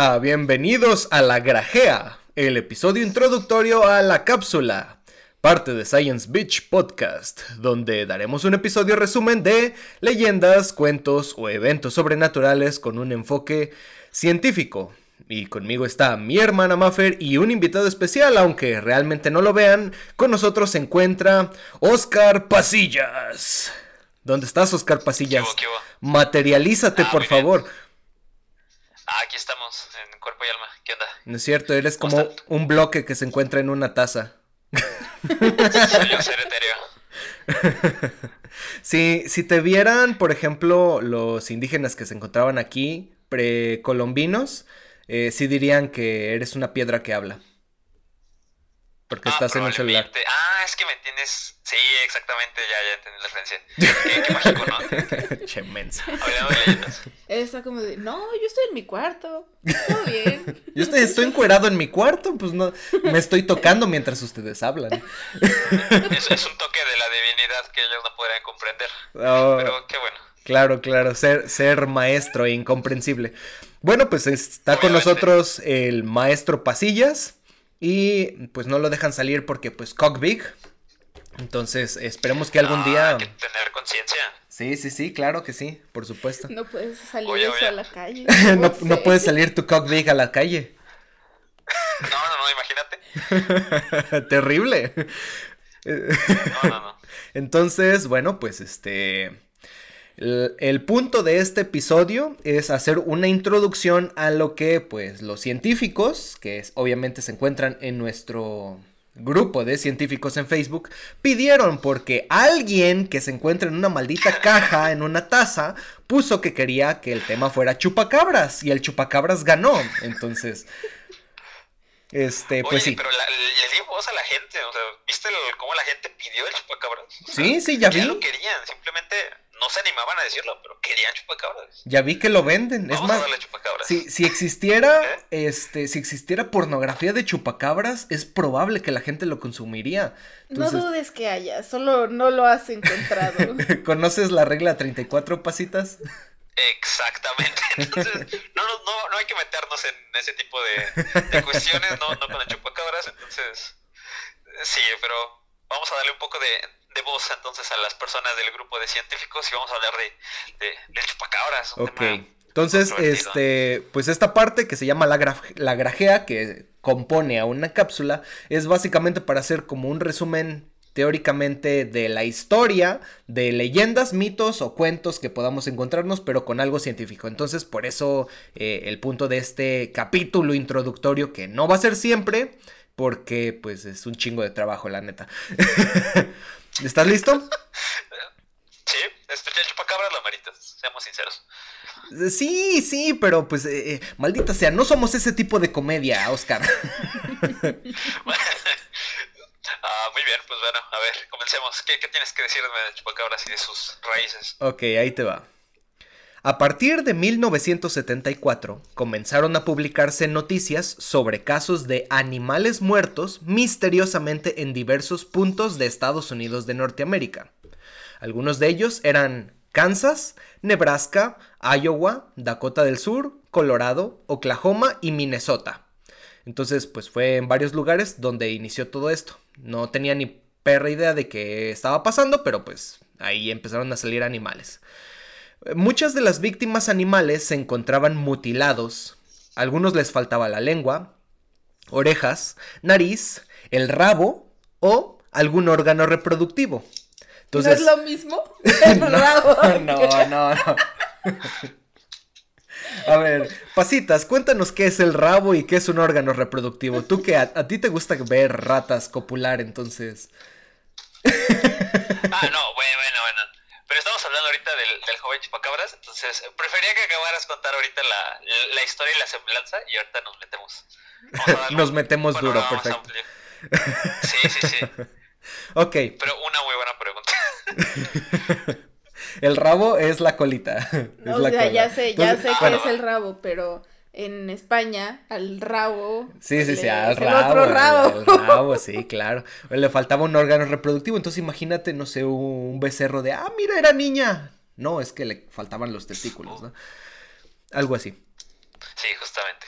Hola, bienvenidos a La Grajea, el episodio introductorio a la cápsula, parte de Science Beach Podcast, donde daremos un episodio resumen de leyendas, cuentos o eventos sobrenaturales con un enfoque científico. Y conmigo está mi hermana Maffer y un invitado especial, aunque realmente no lo vean, con nosotros se encuentra Oscar Pasillas. ¿Dónde estás, Oscar Pasillas? ¿Qué hubo, qué hubo? Materialízate, Ah, por bien. Ah, aquí estamos, en cuerpo y alma. ¿Qué onda? No es cierto, eres ¿Cómo como un bloque que se encuentra en una taza. Si, si te vieran, por ejemplo, los indígenas que se encontraban aquí, precolombinos, eh, sí dirían que eres una piedra que habla. Porque Ah, estás en un celular. Ah, es que me tienes. Sí, exactamente, ya, ya entendí la referencia. Qué, qué mágico, ¿no? che mensa. Hablando de leyendas. Está como de, no, yo estoy en mi cuarto. Todo bien. Yo estoy, estoy encuerado en mi cuarto, pues no, me estoy tocando mientras ustedes hablan. Es, es un toque de la divinidad que ellos no podrían comprender. Oh, Pero qué bueno. Claro, claro, ser, ser maestro e incomprensible. Bueno, pues está con nosotros el maestro Pasillas y pues no lo dejan salir porque pues cock big. Entonces esperemos que algún Ah, día... Hay que tener conciencia. Sí, sí, sí, claro que sí, por supuesto. No puedes salir Oye, eso oye. a la calle. no, no puede salir tu cock big a la calle. No, no, no, imagínate. Terrible. No, no, no. Entonces, bueno, pues este... El, el punto de este episodio es hacer una introducción a lo que, pues, los científicos, que es- obviamente se encuentran en nuestro grupo de científicos en Facebook, pidieron porque alguien que se encuentra en una maldita caja, en una taza, puso que quería que el tema fuera chupacabras y el chupacabras ganó. Entonces, este, pues sí. pero la- le dio voz a la gente. O sea, ¿viste el- cómo la gente pidió el chupacabras? O sea, Sí, sí, ya Ya vi. lo querían, simplemente no se animaban a decirlo, pero querían chupacabras. Ya vi que lo venden. Es a más, darle chupacabras. Si, si existiera, este, si existiera pornografía de chupacabras, es probable que la gente lo consumiría. No dudes que haya, solo no lo has encontrado. ¿conoces la regla 34 pasitas? Exactamente. Entonces, no, no, no, no hay que meternos en ese tipo de, de cuestiones, no, no con el chupacabras. Entonces, sí, pero vamos a darle un poco de, de voz entonces a las personas del grupo de científicos y vamos a hablar de, de, del chupacabras. un Ok. tema Entonces, este, pues esta parte que se llama la grajea, que compone a una cápsula, es básicamente para hacer como un resumen teóricamente de la historia, de leyendas, mitos o cuentos que podamos encontrarnos, pero con algo científico. Entonces, por eso eh, el punto de este capítulo introductorio, que no va a ser siempre, porque pues es un chingo de trabajo, la neta. ¿Estás listo? Sí, este, el chupacabras lo meritas, seamos sinceros. Sí, sí, pero pues, eh, eh, maldita sea, no somos ese tipo de comedia, Oscar. Ah, muy bien, pues bueno, a ver, comencemos. ¿Qué, qué tienes que decirme del chupacabras y de sus raíces? ok, ahí te va. A partir de 1974 comenzaron a publicarse noticias sobre casos de animales muertos misteriosamente en diversos puntos de Estados Unidos de Norteamérica. Algunos de ellos eran Kansas, Nebraska, Iowa, Dakota del Sur, Colorado, Oklahoma y Minnesota. Entonces, pues fue en varios lugares donde inició todo esto. No tenía ni perra idea de qué estaba pasando, pero pues ahí empezaron a salir animales. Muchas de las víctimas animales se encontraban mutilados. A algunos les faltaba la lengua, orejas, nariz, el rabo o algún órgano reproductivo. Entonces, ¿No es lo mismo? El rabo. no, no, no. A ver, pasitas, cuéntanos qué es el rabo y qué es un órgano reproductivo. Tú que a, a ti te gusta ver ratas copular, entonces. Ah, no, bueno. Pero estamos hablando ahorita del, del joven chupacabras, entonces prefería que acabaras contar ahorita la, la historia y la semblanza y ahorita nos metemos. Vamos a darle Nos un metemos duro, perfecto. amplio. Sí, sí, sí. Ok, Pero una muy buena pregunta. el rabo es la colita. es No, la o sea, cola. ya sé, ya Entonces, sé que bueno. es el rabo, pero en España al rabo. Sí, sí, sí, al rabo. otro rabo. el rabo, sí, claro. Le faltaba un órgano reproductivo, entonces imagínate, no sé, un becerro de, ah, mira, era niña. No, es que le faltaban los testículos, ¿no? Algo así. Sí, justamente.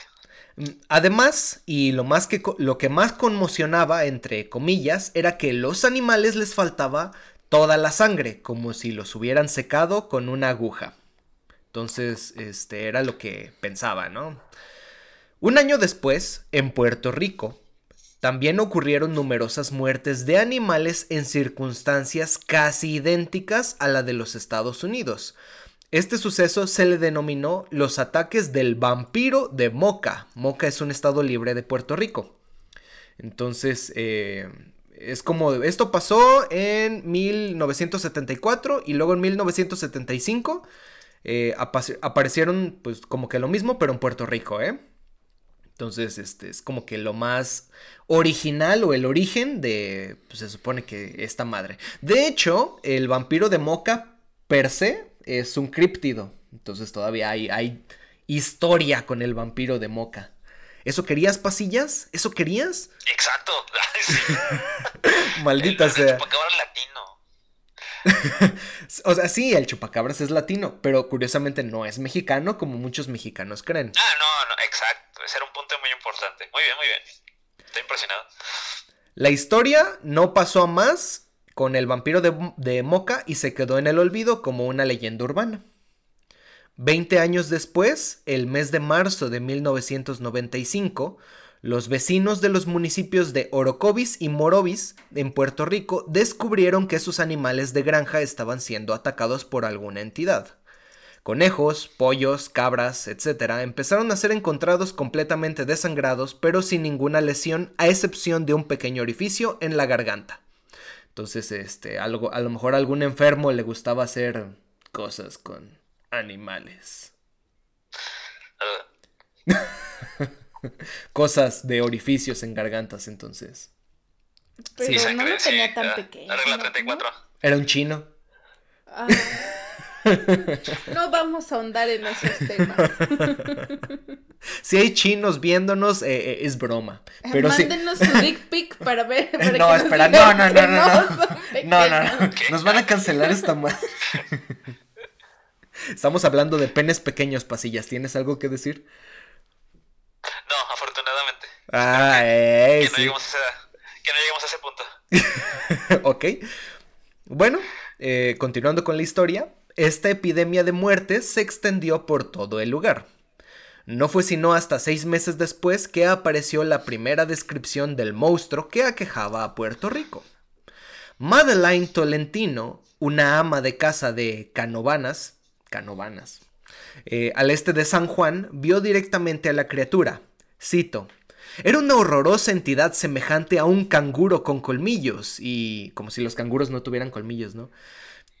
Mm, Además, y lo, más que, lo que más conmocionaba, entre comillas, era que los animales les faltaba toda la sangre, como si los hubieran secado con una aguja. Entonces, este era lo que pensaba, ¿no? Un año después, en Puerto Rico, también ocurrieron numerosas muertes de animales en circunstancias casi idénticas a la de los Estados Unidos. Este suceso se le denominó los ataques del vampiro de Moca. Moca es un estado libre de Puerto Rico. Entonces, eh, es como, esto pasó en 1974 y luego en 1975 eh, apa- aparecieron pues como que lo mismo, pero en Puerto Rico, ¿eh? Entonces, este es como que lo más original o el origen de, pues se supone que esta madre. De hecho, el vampiro de Moca per se es un críptido. Entonces todavía hay, hay historia con el vampiro de Moca. ¿Eso querías, pasillas? ¿Eso querías? Exacto. Maldita El sea. latino. O sea, sí, el chupacabras es latino, pero curiosamente no es mexicano como muchos mexicanos creen. Ah, no, no, exacto. Ese era un punto muy importante. Muy bien, muy bien. Estoy impresionado. La historia no pasó a más con el vampiro de, de Moca y se quedó en el olvido como una leyenda urbana. Veinte años después, el mes de marzo de 1995, los vecinos de los municipios de Orocovis y Morovis, en Puerto Rico, descubrieron que sus animales de granja estaban siendo atacados por alguna entidad. Conejos, pollos, cabras, etc. empezaron a ser encontrados completamente desangrados, pero sin ninguna lesión, a excepción de un pequeño orificio en la garganta. Entonces, este, algo, a lo mejor a algún enfermo le gustaba hacer cosas con animales. Uh, Cosas de orificios en gargantas, entonces. Pero Sí. no sangre, lo tenía sí, tan pequeño. La regla ¿no? 34. Era un chino. Ah. No vamos a ahondar en esos temas. Si hay chinos viéndonos, eh, eh, es broma. Pero sí. Mándenos su dick pic para ver. para que No, nos espera, digan no, no, no, no, no. No, no. Nos van a cancelar esta madre. Estamos hablando de penes pequeños, pasillas. ¿Tienes algo que decir? No, afortunadamente. Ah, eh, Que no, sí. lleguemos a esa- que no lleguemos a ese punto. ok. Bueno, eh, continuando con la historia, esta epidemia de muertes se extendió por todo el lugar. No fue sino hasta seis meses después que apareció la primera descripción del monstruo que aquejaba a Puerto Rico. Madeline Tolentino, una ama de casa de Canovanas, Canovanas, eh, al este de San Juan, vio directamente a la criatura. Cito. Era una horrorosa entidad semejante a un canguro con colmillos, y como si los canguros no tuvieran colmillos, ¿no?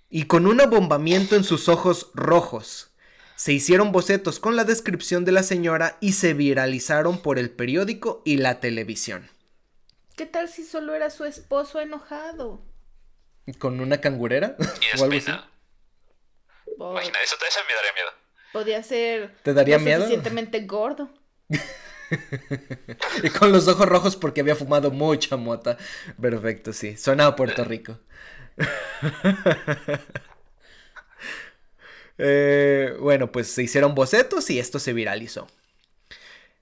Y con un abombamiento en sus ojos rojos. Se hicieron bocetos con la descripción de la señora y se viralizaron por el periódico y la televisión. ¿Qué tal si solo era su esposo enojado? ¿Con una cangurera? Y o algo así. Imagina, eso, me daría miedo. podía ser ¿Te daría lo miedo? suficientemente gordo. Y con los ojos rojos porque había fumado mucha mota. Perfecto, sí. Suena Puerto Rico. Eh, bueno, pues se hicieron bocetos y esto se viralizó.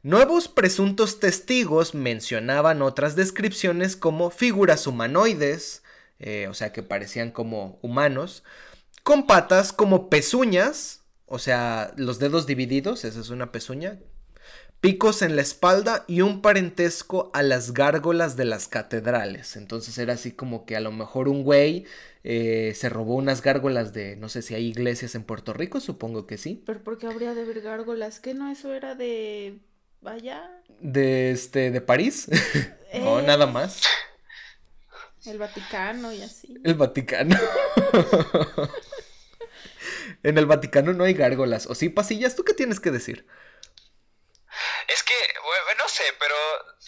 Nuevos presuntos testigos mencionaban otras descripciones como figuras humanoides, eh, o sea que parecían como humanos, con patas como pezuñas, o sea, los dedos divididos, esa es una pezuña, picos en la espalda y un parentesco a las gárgolas de las catedrales. Entonces era así como que a lo mejor un güey eh, se robó unas gárgolas de, no sé si hay iglesias en Puerto Rico, supongo que sí. Pero ¿por qué habría de haber gárgolas? ¿Qué no eso era de allá? De este, de París. no, Eh. nada más. El Vaticano y así. El Vaticano. en el Vaticano no hay gárgolas. ¿O sí, pasillas? ¿Tú qué tienes que decir? Es que, bueno, no sé, pero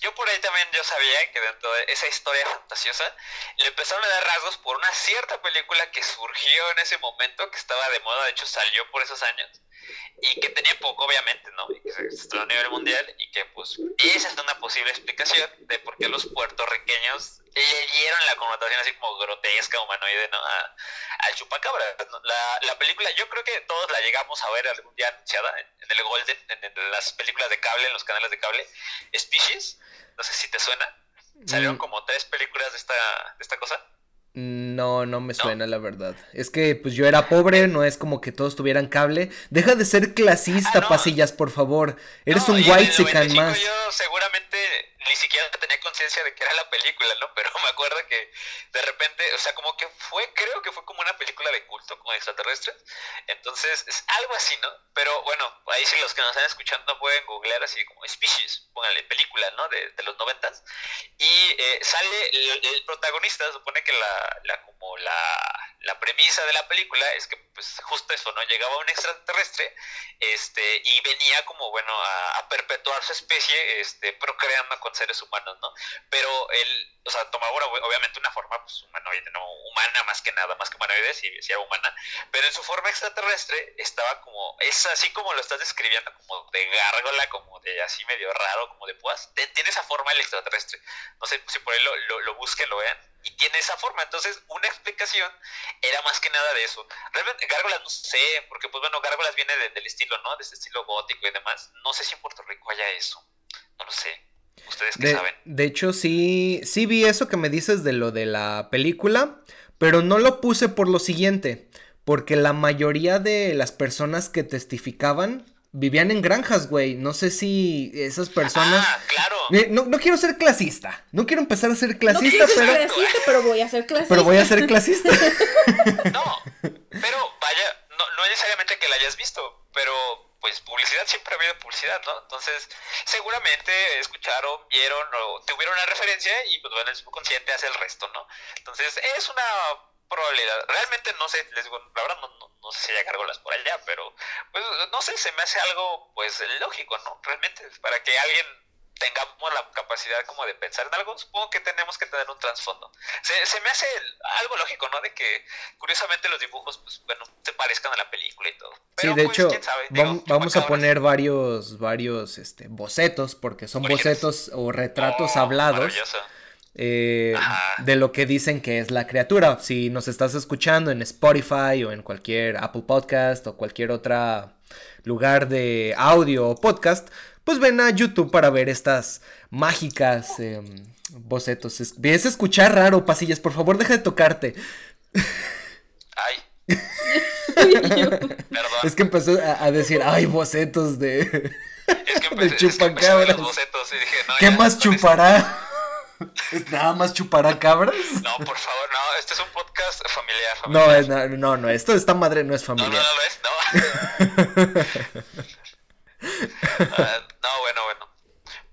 yo por ahí también yo sabía que dentro de esa historia fantasiosa le empezaron a dar rasgos por una cierta película que surgió en ese momento, que estaba de moda, de hecho salió por esos años, y que tenía poco, obviamente, ¿no? Y que se estrenó a nivel mundial y que, pues, esa es una posible explicación de por qué los puertorriqueños le dieron la connotación así como grotesca, humanoide, ¿no? A, al chupacabra. La, la, película, yo creo que todos la llegamos a ver algún día anunciada en, el Golden, en, las películas de cable, en los canales de cable. Species, no sé si te suena. Salieron mm. como tres películas de esta, de esta cosa. No, no me suena la verdad. Es que pues yo era pobre, no es como que todos tuvieran cable. Deja de ser clasista, ah, pasillas, por favor. Eres un white más. Yo seguramente ni siquiera tenía conciencia de que era la película, ¿no? Pero me acuerdo que de repente, o sea, como que fue, creo que fue como una película de culto, como extraterrestres. Entonces, es algo así, ¿no? Pero bueno, ahí sí los que nos están escuchando pueden googlear así como Species, pónganle película, ¿no? De, de los noventas. Y eh, sale el, protagonista, supone que la, la como la, la premisa de la película es que pues justo eso, ¿no? Llegaba un extraterrestre este, y venía como, bueno, a, a perpetuar su especie, este, procreando con seres humanos, ¿no? Pero él, o sea, tomaba obviamente una forma pues, humanoide, no humana más que nada, más que humanoide, si, si humana, pero en su forma extraterrestre estaba como, es así como lo estás describiendo, como de gárgola, como de así medio raro, como de púas, tiene esa forma el extraterrestre. No sé si por ahí lo, lo, lo busquen, lo vean y tiene esa forma. Entonces, una explicación era más que nada de eso. Realmente, Gárgolas no sé, porque pues bueno, Gárgolas viene del estilo, ¿no? De ese estilo gótico y demás. No sé si en Puerto Rico haya eso. No lo sé. ¿Ustedes qué saben? De hecho, sí, sí vi eso que me dices de lo de la película, pero no lo puse por lo siguiente, porque la mayoría de las personas que testificaban vivían en granjas, güey. No sé si esas personas. Ah, claro. No, no quiero ser clasista. No quiero empezar a ser clasista, no pero. Ser clasista, pero voy a ser clasista. Pero voy a ser clasista. no, pero vaya, no, no necesariamente que la hayas visto, pero pues publicidad siempre ha habido publicidad, ¿no? Entonces, seguramente escucharon, vieron o tuvieron una referencia y pues bueno, el subconsciente hace el resto, ¿no? Entonces, es una probabilidad. Realmente no sé, les digo, la verdad no, no, sé si hay gárgolas por allá, pero pues no sé, se me hace algo pues lógico, ¿no? Realmente, para que alguien tengamos la capacidad como de pensar en algo, supongo que tenemos que tener un trasfondo. Se, se, me hace algo lógico, ¿no? De que curiosamente los dibujos, pues bueno, se parezcan a la película y todo. sí, de pues, hecho, vamos, a poner varios, varios este, bocetos, porque son bocetos o retratos oh, hablados. Eh, de lo que dicen que es la criatura. Si nos estás escuchando en Spotify o en cualquier Apple Podcast o cualquier otro lugar de audio o podcast, pues ven a YouTube para ver estas mágicas em, bocetos. Vienes a escuchar raro, pasillas, por favor deja de tocarte. Ay. es que empezó a, decir, ay, bocetos de... Es que empecé, de chupacabras. ¿Qué más chupará? ¿Nada más chupará cabras? No, por favor, no, este es un podcast familiar. familiar. No, no, no, esto esta madre no es familiar. No, no, no, no es, no. Ah, no, bueno, bueno.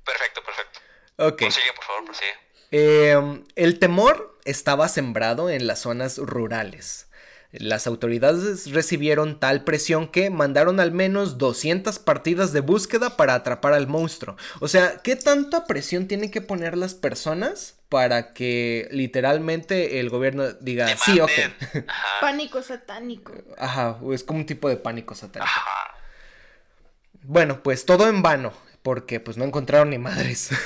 Perfecto, perfecto. Ok. Prosigue, por favor, prosigue. Eh, el temor estaba sembrado en las zonas rurales. Las autoridades recibieron tal presión que mandaron al menos 200 partidas de búsqueda para atrapar al monstruo. O sea, ¿qué tanta presión tienen que poner las personas para que literalmente el gobierno diga, sí, ok? Pánico satánico. Ajá, es como un tipo de pánico satánico. Bueno, pues todo en vano, porque pues no encontraron ni madres.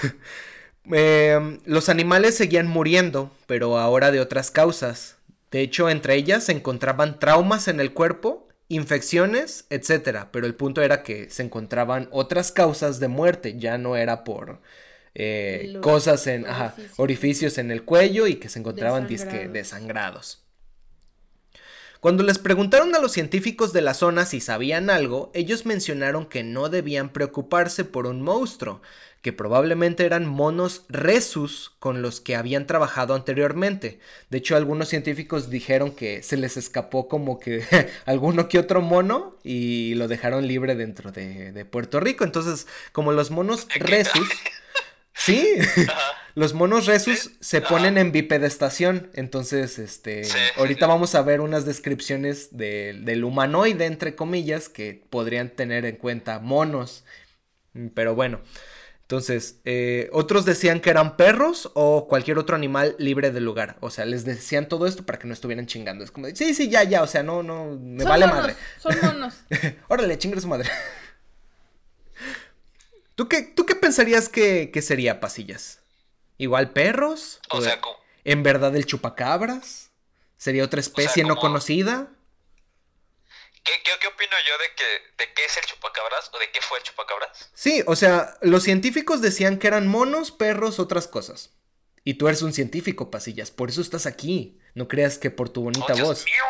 Em, los animales seguían muriendo, pero ahora de otras causas. De hecho, entre ellas se encontraban traumas en el cuerpo, infecciones, etc. Pero el punto era que se encontraban otras causas de muerte, ya no era por eh, cosas en orificios en el cuello y que se encontraban disque desangrados. Cuando les preguntaron a los científicos de la zona si sabían algo, ellos mencionaron que no debían preocuparse por un monstruo, que probablemente eran monos resus con los que habían trabajado anteriormente. De hecho, algunos científicos dijeron que se les escapó como que alguno que otro mono y lo dejaron libre dentro de, Puerto Rico. Entonces, como los monos resus... Sí, los monos resus se ponen en bipedestación, entonces, este, ahorita vamos a ver unas descripciones del humanoide, entre comillas, que podrían tener en cuenta monos, pero bueno, Entonces, eh, otros decían que eran perros o cualquier otro animal libre del lugar. O sea, les decían todo esto para que no estuvieran chingando. Es como, de, sí, sí, ya, ya, o sea, no, no, me vale madre. Son monos. Órale, chingue su madre. ¿Tú qué, ¿Tú qué pensarías que, que sería, Pasillas? ¿Igual perros? O, sea, como... ¿En verdad el chupacabras? ¿Sería otra especie no conocida? ¿Qué, ¿Qué, opino yo de que de qué es el chupacabras o de qué fue el chupacabras? Sí, o sea, los científicos decían que eran monos, perros, otras cosas. Y tú eres un científico, Pasillas, por eso estás aquí. No creas que por tu bonita oh, Dios voz. Mío.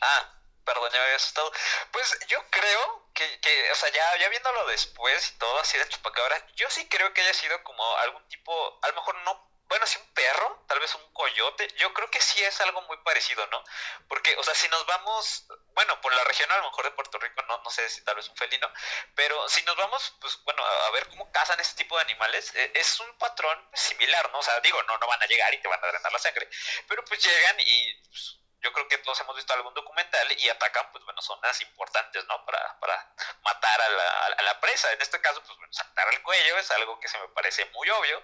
Ah, perdón, ya me había asustado. Pues yo creo que, o sea, ya, ya viéndolo después y todo así de chupacabras, yo sí creo que haya sido como algún tipo, a lo mejor no bueno, si un perro, tal vez un coyote, yo creo que sí es algo muy parecido, ¿no? Porque, o sea, si nos vamos, bueno, por la región a lo mejor de Puerto Rico, no, no sé si tal vez un felino, pero si nos vamos, pues bueno, a ver cómo cazan este tipo de animales, eh, es un patrón similar, ¿no? O sea, digo, no, no van a llegar y te van a drenar la sangre, pero pues llegan y... Pues, yo creo que todos hemos visto algún documental y atacan, pues bueno, zonas importantes, ¿no? Para, para matar a la, a la presa. En este caso, pues bueno, saltar el cuello es algo que se me parece muy obvio.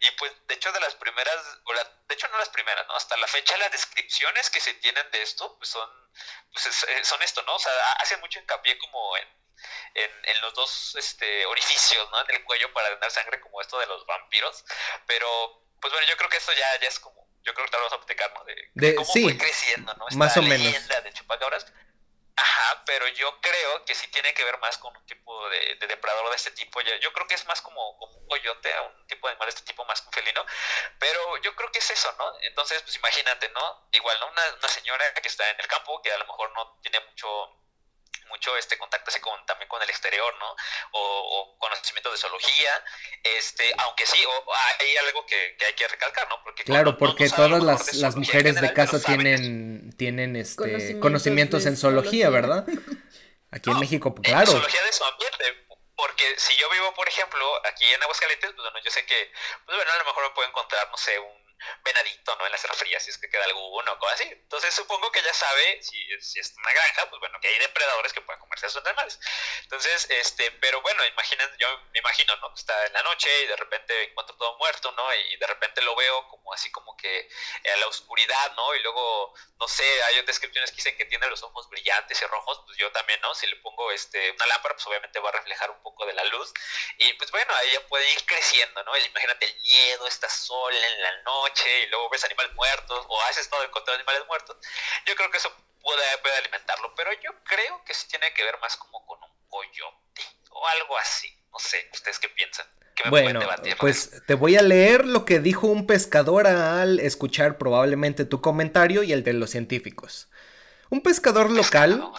Y pues, de hecho, de las primeras, o la, de hecho, no las primeras, ¿no? Hasta la fecha, las descripciones que se tienen de esto, pues son, pues eh, son esto, ¿no? O sea, hacen mucho hincapié como en, en, en, los dos este, orificios, ¿no? En el cuello para drenar sangre, como esto de los vampiros. Pero, pues bueno, yo creo que esto ya, ya es como yo creo que lo vamos a platicar, ¿no? De, cómo fue creciendo, ¿no? Esta más o menos. de chupacabras. Ajá, pero yo creo que sí tiene que ver más con un tipo de, depredador de este tipo. Yo, creo que es más como, como, un coyote, un tipo de animal de este tipo más que un felino. Pero yo creo que es eso, ¿no? Entonces, pues imagínate, ¿no? Igual, ¿no? Una, una señora que está en el campo, que a lo mejor no tiene mucho mucho este contacto así con, también con el exterior, ¿no? O, o conocimiento de zoología, este, aunque sí, o, hay algo que, que, hay que recalcar, ¿no? Porque claro, porque todas las, las mujeres de casa tienen, tienen este, conocimientos, en zoología, ¿verdad? Aquí en México, claro. En zoología de su ambiente, porque si yo vivo, por ejemplo, aquí en Aguascalientes, pues bueno, yo sé que, pues bueno, a lo mejor me puedo encontrar, no sé, un venadito, ¿no? En la Sierra Fría, si es que queda alguno o cosas así. Entonces supongo que ya sabe, si, si es una granja, pues bueno, que hay depredadores que pueden comerse a esos animales. Entonces, este, pero bueno, imaginen, yo me imagino, ¿no? Está en la noche y de repente encuentro todo muerto, ¿no? Y de repente lo veo como así como que a la oscuridad, ¿no? Y luego, no sé, hay descripciones que dicen que tiene los ojos brillantes y rojos, pues yo también, ¿no? Si le pongo este, una lámpara, pues obviamente va a reflejar un poco de la luz. Y pues bueno, ahí ya puede ir creciendo, ¿no? Imagínate el miedo, está sola en la noche y luego ves animales muertos o has estado encontrando animales muertos, yo creo que eso puede, puede alimentarlo, pero yo creo que sí tiene que ver más como con un coyote o algo así. No sé, ¿ustedes qué piensan? bueno, pues te voy a leer lo que dijo un pescador al escuchar probablemente tu comentario y el de los científicos. Un pescador local,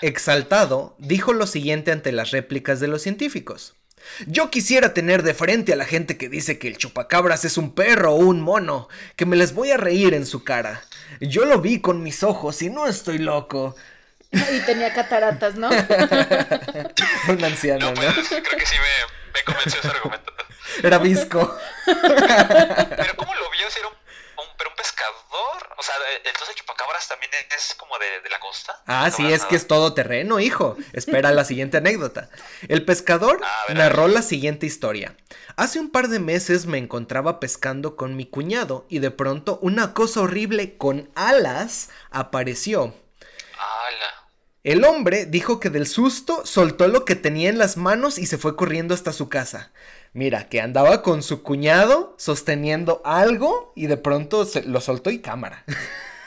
exaltado, dijo lo siguiente ante las réplicas de los científicos. Yo quisiera tener de frente a la gente que dice que el chupacabras es un perro o un mono, que me les voy a reír en su cara. Yo lo vi con mis ojos y no estoy loco. Y tenía cataratas, ¿no? un anciano, ¿no? Pues, creo que sí me, me convenció ese argumento. Era visco. Pero ¿cómo lo vio? Si era un pero un pescador, o sea, entonces chupacabras también es como de, la costa. Ah, sí, es que es todo terreno, hijo. Espera la siguiente anécdota. El pescador narró la siguiente historia. Hace un par de meses me encontraba pescando con mi cuñado y de pronto una cosa horrible con alas apareció. ¡Hala! El hombre dijo que del susto soltó lo que tenía en las manos y se fue corriendo hasta su casa. Mira, que andaba con su cuñado sosteniendo algo y de pronto se lo soltó y cámara.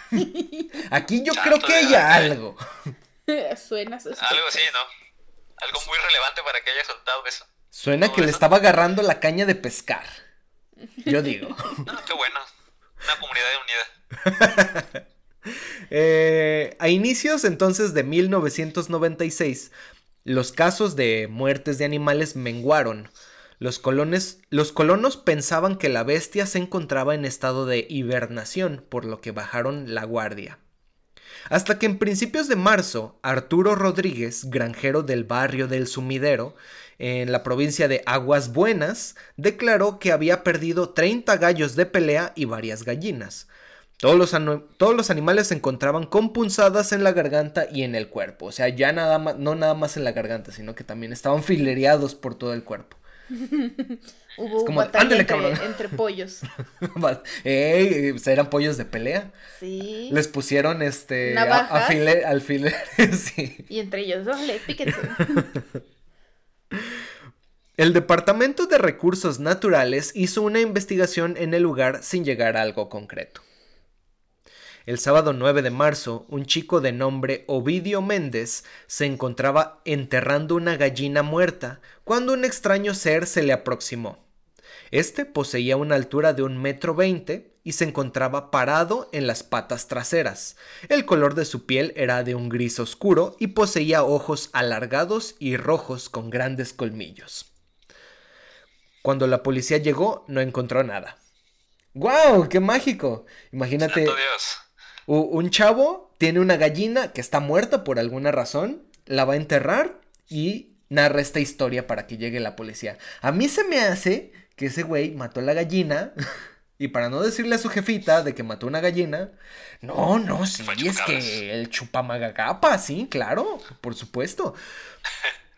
Aquí yo creo que hay algo. Suena Algo así, ¿no? Algo muy relevante para que haya soltado eso. Suena que le estaba agarrando la caña de pescar. Yo digo. Ah, qué bueno. Una comunidad unida. eh, a inicios entonces de 1996, los casos de muertes de animales menguaron los, los colonos pensaban que la bestia se encontraba en estado de hibernación, por lo que bajaron la guardia. Hasta que en principios de marzo, Arturo Rodríguez, granjero del barrio del Sumidero, en la provincia de Aguas Buenas, declaró que había perdido 30 gallos de pelea y varias gallinas. Todos los, todos los, animales se encontraban con punzadas en la garganta y en el cuerpo. O sea, ya nada más, no nada más en la garganta, sino que también estaban filereados por todo el cuerpo. Hubo como, batalla entre, entre, pollos. Ey, ¿Eran pollos de pelea? Sí. Les pusieron este alfiler, sí. Y entre ellos, dale, píquense. El Departamento de Recursos Naturales hizo una investigación en el lugar sin llegar a algo concreto. El sábado 9 de marzo, un chico de nombre Ovidio Méndez se encontraba enterrando una gallina muerta cuando un extraño ser se le aproximó. Este poseía una altura de un metro veinte y se encontraba parado en las patas traseras. El color de su piel era de un gris oscuro y poseía ojos alargados y rojos con grandes colmillos. Cuando la policía llegó, no encontró nada. ¡Guau! ¡Qué mágico! Imagínate. Un chavo tiene una gallina que está muerta por alguna razón, la va a enterrar y narra esta historia para que llegue la policía. A mí se me hace que ese güey mató a la gallina. Y para no decirle a su jefita de que mató una gallina, no, no, sí, es que el chupamagagapa, sí, claro, por supuesto.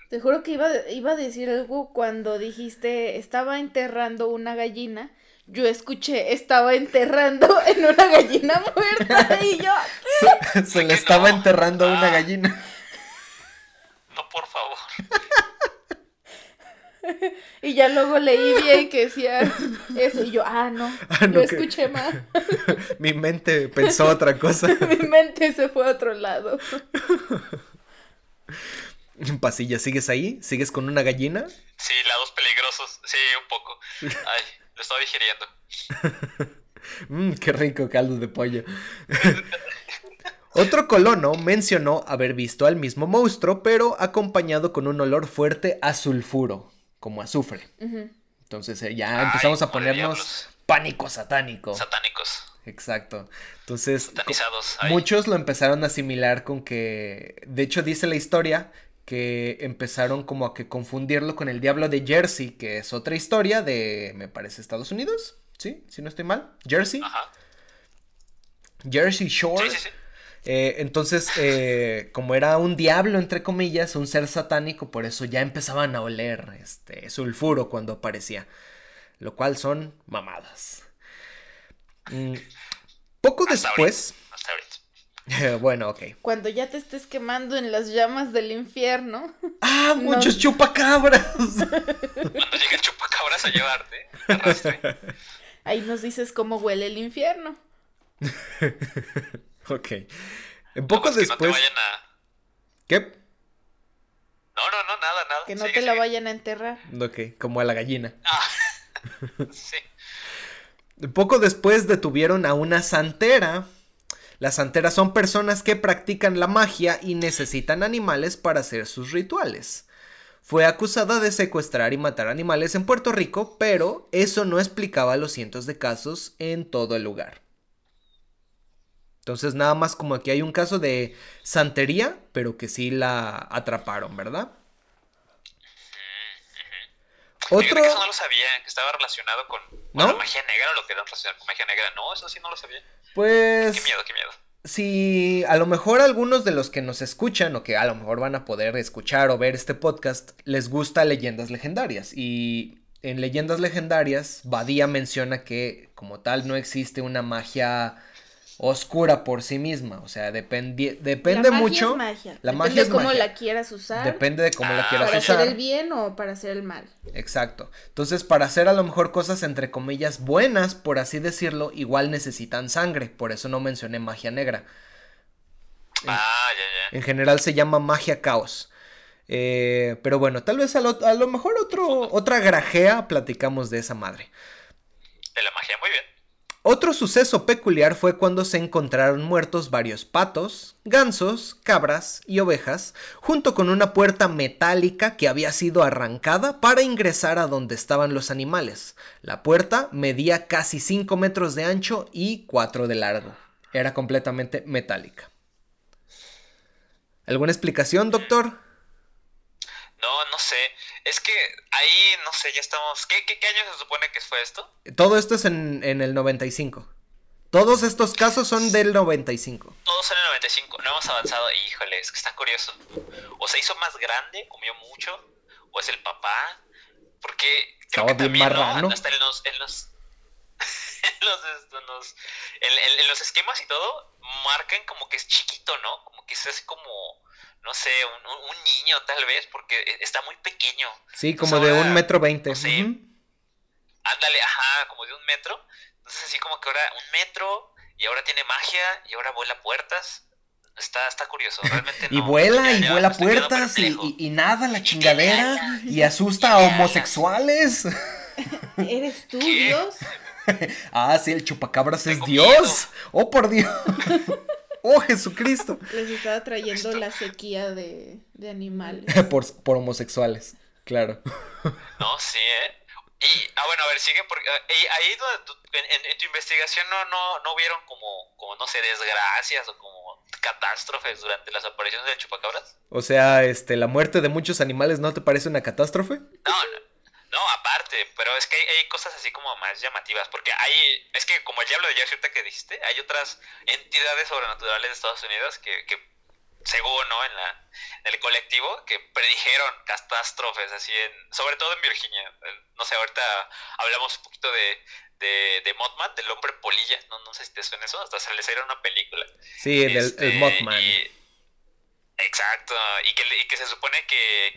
Te juro que iba, iba a decir algo cuando dijiste estaba enterrando una gallina. Yo escuché, estaba enterrando en una gallina muerta y yo. Se, le estaba enterrando a una ah. gallina. No, por favor. y ya luego leí bien que decía eso y yo, ah, no, ah, no, escuché mal. Mi mente pensó otra cosa. Mi mente se fue a otro lado. Pasilla, ¿sigues ahí? ¿Sigues con una gallina? Sí, lados peligrosos, sí, un poco. Ay, lo estaba digiriendo. Mmm, qué rico caldo de pollo. Otro colono mencionó haber visto al mismo monstruo, pero acompañado con un olor fuerte a sulfuro como azufre. Entonces eh, ya empezamos a ponernos pánico satánico. Satánicos. Exacto. Entonces, muchos lo empezaron a asimilar con que, de hecho dice la historia que empezaron como a que confundirlo con el diablo de Jersey, que es otra historia de, me parece, Estados Unidos, ¿sí? Si no estoy mal, Jersey. Ajá. Jersey Shore. Sí, sí, sí. Eh, entonces, eh, como era un diablo, entre comillas, un ser satánico, por eso ya empezaban a oler este sulfuro cuando aparecía. Lo cual son mamadas. Mm, poco después. bueno, ok. Cuando ya te estés quemando en las llamas del infierno. ¡Ah, muchos chupacabras! Cuando lleguen chupacabras a llevarte, Ahí nos dices cómo huele el infierno. Ok. En poco después. Que no te vayan a... ¿Qué? No, no, no, nada, nada. Que no te la vayan a enterrar. Ok, como a la gallina. Ah. sí. Poco después detuvieron a una santera. Las santeras son personas que practican la magia y necesitan animales para hacer sus rituales. Fue acusada de secuestrar y matar animales en Puerto Rico, pero eso no explicaba los cientos de casos en todo el lugar. Entonces nada más como que hay un caso de santería, pero que sí la atraparon, ¿verdad? Otro... eso no lo sabía, que estaba relacionado con ¿No? magia negra o lo que era relacionado con magia negra. No, eso sí no lo sabía. Pues... Qué miedo, qué miedo. Si a lo mejor algunos de los que nos escuchan o que a lo mejor van a poder escuchar o ver este podcast les gusta leyendas legendarias y en leyendas legendarias Badía menciona que como tal no existe una magia oscura por sí misma, o sea, depende depende la magia mucho. Es magia. La depende magia es de cómo la quieras usar. Depende de cómo la quieras usar. Para hacer el bien o para hacer el mal. Exacto. Entonces, para hacer a lo mejor cosas entre comillas buenas, por así decirlo, igual necesitan sangre, por eso no mencioné magia negra. Ah, ya, ya. En general se llama magia caos. Eh, pero bueno, tal vez a lo, a lo mejor otro, otra grajea platicamos de esa madre. De la magia, muy bien. Otro suceso peculiar fue cuando se encontraron muertos varios patos, gansos, cabras y ovejas, junto con una puerta metálica que había sido arrancada para ingresar a donde estaban los animales. La puerta medía casi 5 metros de ancho y 4 de largo. Era completamente metálica. ¿Alguna explicación, doctor? No, no sé. Es que ahí, no sé, ya estamos. ¿Qué, qué, año se supone que fue esto? Todo esto es en, en el 95. Todos estos casos son del 95. Todos son del 95. No hemos avanzado. Híjole, es que está curioso. O se hizo más grande, comió mucho, o es el papá, Porque Estaba bien también, ¿no? marrano. Hasta en los, en los, en los, en- en los esquemas y todo, marcan como que es chiquito, ¿no? Como que es así como, no sé, un, un- niño tal vez, porque e- está muy pequeño. Sí, como de ahora, un metro veinte. sí. Ujú. Ándale, ajá, como de un metro. Entonces así como que ahora un metro y ahora tiene magia y ahora vuela puertas. Está, está curioso, realmente Y no- vuela ya- y ya vuela estoy quedando puertas y, y- y nada la chingadera y asusta a homosexuales. ¿Eres tú, ¿Qué? Dios? Ah, sí, el chupacabras es Dios. miedo. Oh, por Dios. Oh, Jesucristo. Les estaba trayendo la sequía de, de animales. Por, por homosexuales, claro. No, sí, ¿eh? Y, ah, bueno, a ver, sigue, porque y ahí donde en tu investigación no, no, no vieron como, como, no sé, desgracias o como catástrofes durante las apariciones del chupacabras. O sea, este, la muerte de muchos animales no te parece una catástrofe? No, no, no, aparte, pero es que hay, hay cosas así como más llamativas, porque hay, es que como el diablo de Jersey ahorita que dijiste, hay otras entidades sobrenaturales de Estados Unidos que, que según, ¿no? En, la, en el colectivo, que predijeron catástrofes así en, sobre todo en Virginia. No sé, ahorita hablamos un poquito de, de, de Mothman, del hombre polilla, no, no sé si te suena eso, hasta se les era una película. Sí, Este, el Mothman. y- exacto, y que, y que se supone que,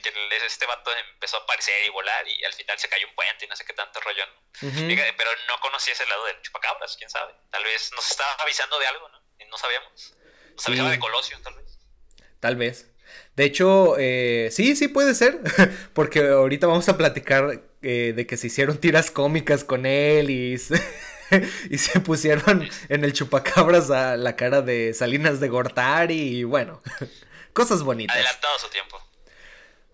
este vato empezó a aparecer y volar y al final se cayó un puente y no sé qué tanto rollo. ¿no? Pero no conocía ese lado del chupacabras, quién sabe. Tal vez nos estaba avisando de algo, ¿no? Y no sabíamos. Nos Sí. avisaba de Colosio, tal vez. Tal vez. De hecho, eh, sí, sí puede ser, porque ahorita vamos a platicar eh, de que se hicieron tiras cómicas con él y se, y se pusieron en el chupacabras a la cara de Salinas de Gortari y bueno, cosas bonitas. Adelantado su tiempo.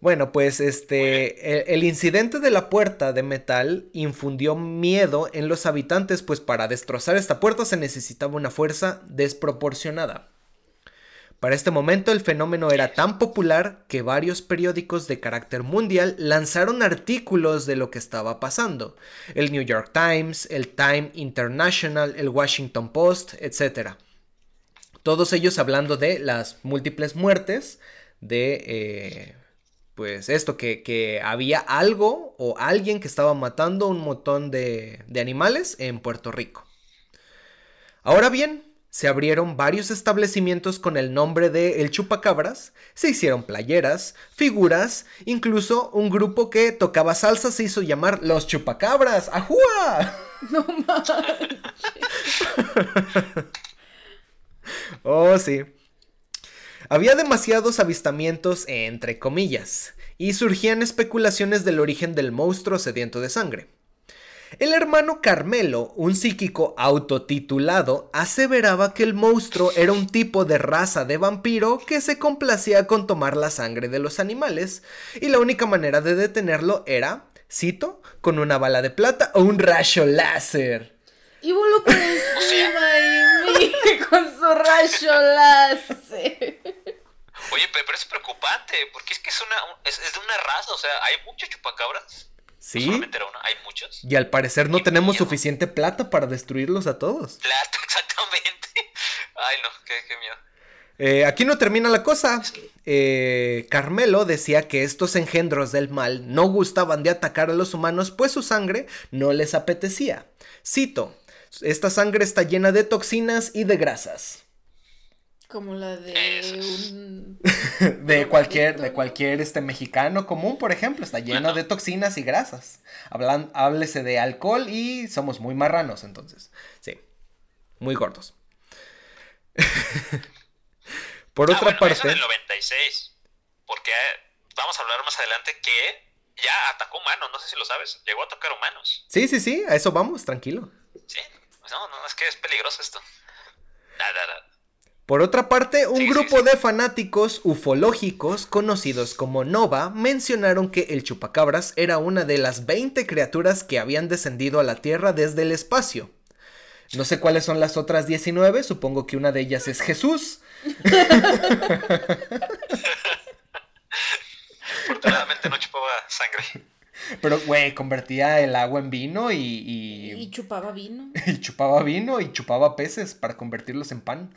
Bueno, pues este, el, el incidente de la puerta de metal infundió miedo en los habitantes, pues para destrozar esta puerta se necesitaba una fuerza desproporcionada. Para este momento el fenómeno era tan popular que varios periódicos de carácter mundial lanzaron artículos de lo que estaba pasando. El New York Times, el Time International, el Washington Post, etc. Todos ellos hablando de las múltiples muertes de... eh, pues esto, que, que había algo o alguien que estaba matando un montón de, de animales en Puerto Rico. Ahora bien, se abrieron varios establecimientos con el nombre de El Chupacabras, se hicieron playeras, figuras, incluso un grupo que tocaba salsa se hizo llamar Los Chupacabras. ¡Ajúa! No manches. Oh, sí. Había demasiados avistamientos entre comillas, y surgían especulaciones del origen del monstruo sediento de sangre. El hermano Carmelo, un psíquico autotitulado, aseveraba que el monstruo era un tipo de raza de vampiro que se complacía con tomar la sangre de los animales, y la única manera de detenerlo era, cito, con una bala de plata o un rayo láser. Y voló por con su rayo láser. Oye, pe- pero es preocupante, porque es que es, una, un- es, es de una raza, o sea, hay muchos chupacabras. No ¿Sí? solamente era uno, hay muchos. Y al parecer no tenemos miedo. suficiente plata para destruirlos a todos. Plato, exactamente. Ay, no, qué, qué miedo. Eh, aquí no termina la cosa. Eh, Carmelo decía que estos engendros del mal no gustaban de atacar a los humanos, pues su sangre no les apetecía. Cito, esta sangre está llena de toxinas y de grasas. Como la de Eso un... De cualquier, de cualquier este mexicano común, por ejemplo, está lleno de toxinas y grasas. Hablan, háblese de alcohol y somos muy marranos, entonces. Sí, muy gordos. por Ah, otra bueno, Eso parte. del 96. Porque eh, vamos a hablar más adelante que ya atacó humanos, no sé si lo sabes. Llegó a tocar humanos. Sí, sí, sí, a eso vamos, tranquilo. No, no, es que es peligroso esto. Nada, nada. Por otra parte, un Sí, sí, grupo sí. de fanáticos ufológicos conocidos como Nova mencionaron que el chupacabras era una de las 20 criaturas que habían descendido a la Tierra desde el espacio. No sé cuáles son las otras 19, supongo que una de ellas es Jesús. Afortunadamente no chupaba sangre. Pero, güey, convertía el agua en vino y, y, Y chupaba vino. y chupaba vino y chupaba peces para convertirlos en pan.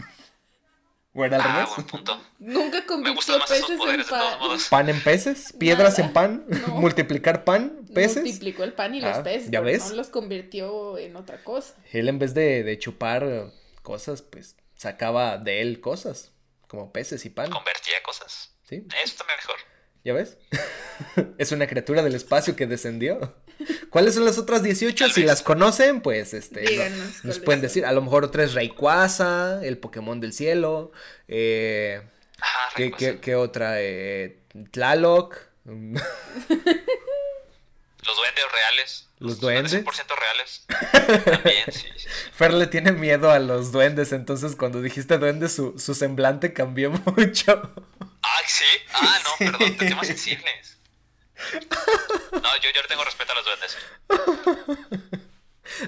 Bueno, al Ah, revés. buen punto. Nunca convirtió peces en pan. ¿Pan en peces? ¿Piedras Nada. en pan? No. ¿Multiplicar pan? ¿Peces? Multiplicó el pan y los Ah, peces, ¿ya ves? no los convirtió en otra cosa. Él en vez de, de chupar cosas, pues sacaba de él cosas, como peces y pan. Convertía cosas. ¿Sí? Eso está mejor. ¿Ya ves? es una criatura del espacio que descendió. ¿Cuáles son las otras 18? Si las conocen, pues este Díganos nos pueden son. decir. A lo mejor otra es Rayquaza, el Pokémon del cielo. Eh, Ah, ¿qué, Rayquaza. qué- qué otra? Eh, Tlaloc. Los duendes reales. ¿Los duendes? 100% reales. También, sí. sí. Fer le tiene miedo a los duendes, entonces cuando dijiste duendes su, su semblante cambió mucho. Ay, sí. Ah, no, perdón, te temas sensibles. No, yo, yo le tengo respeto a los duendes.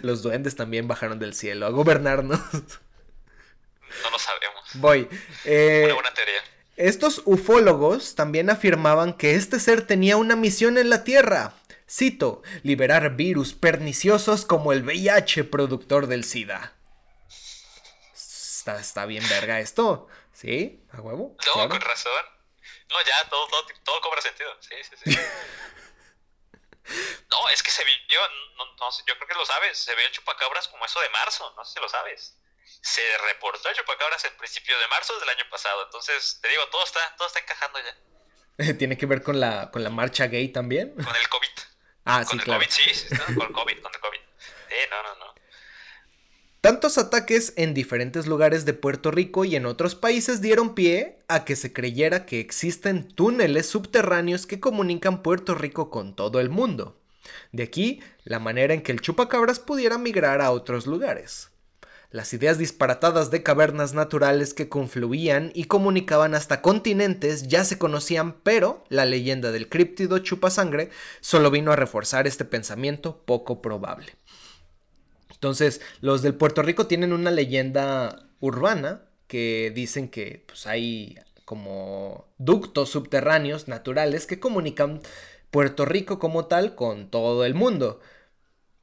Los duendes también bajaron del cielo a gobernarnos. No lo sabemos. Voy. Eh, Una buena teoría. Estos ufólogos también afirmaban que este ser tenía una misión en la Tierra. Cito, liberar virus perniciosos como el VIH productor del SIDA. Está, está bien verga esto. ¿Sí? ¿A huevo? No, Claro. con razón. No, ya, todo, todo, todo cobra sentido. Sí, sí, sí. No, es que se vio, no, no yo creo que lo sabes, se vio el chupacabras como eso de marzo, no sé si lo sabes. Se reportó el chupacabras en principio de marzo del año pasado, entonces te digo, todo está, todo está encajando ya. ¿Tiene que ver con la, con la marcha gay también? Con el COVID. Ah, sí, con el claro. COVID, sí, sí, con el COVID, con el COVID. Sí, no, no, no. Tantos ataques en diferentes lugares de Puerto Rico y en otros países dieron pie a que se creyera que existen túneles subterráneos que comunican Puerto Rico con todo el mundo. De aquí la manera en que el chupacabras pudiera migrar a otros lugares. Las ideas disparatadas de cavernas naturales que confluían y comunicaban hasta continentes ya se conocían, pero la leyenda del críptido chupasangre solo vino a reforzar este pensamiento poco probable. Entonces, los del Puerto Rico tienen una leyenda urbana que dicen que pues, hay como ductos subterráneos naturales que comunican Puerto Rico como tal con todo el mundo.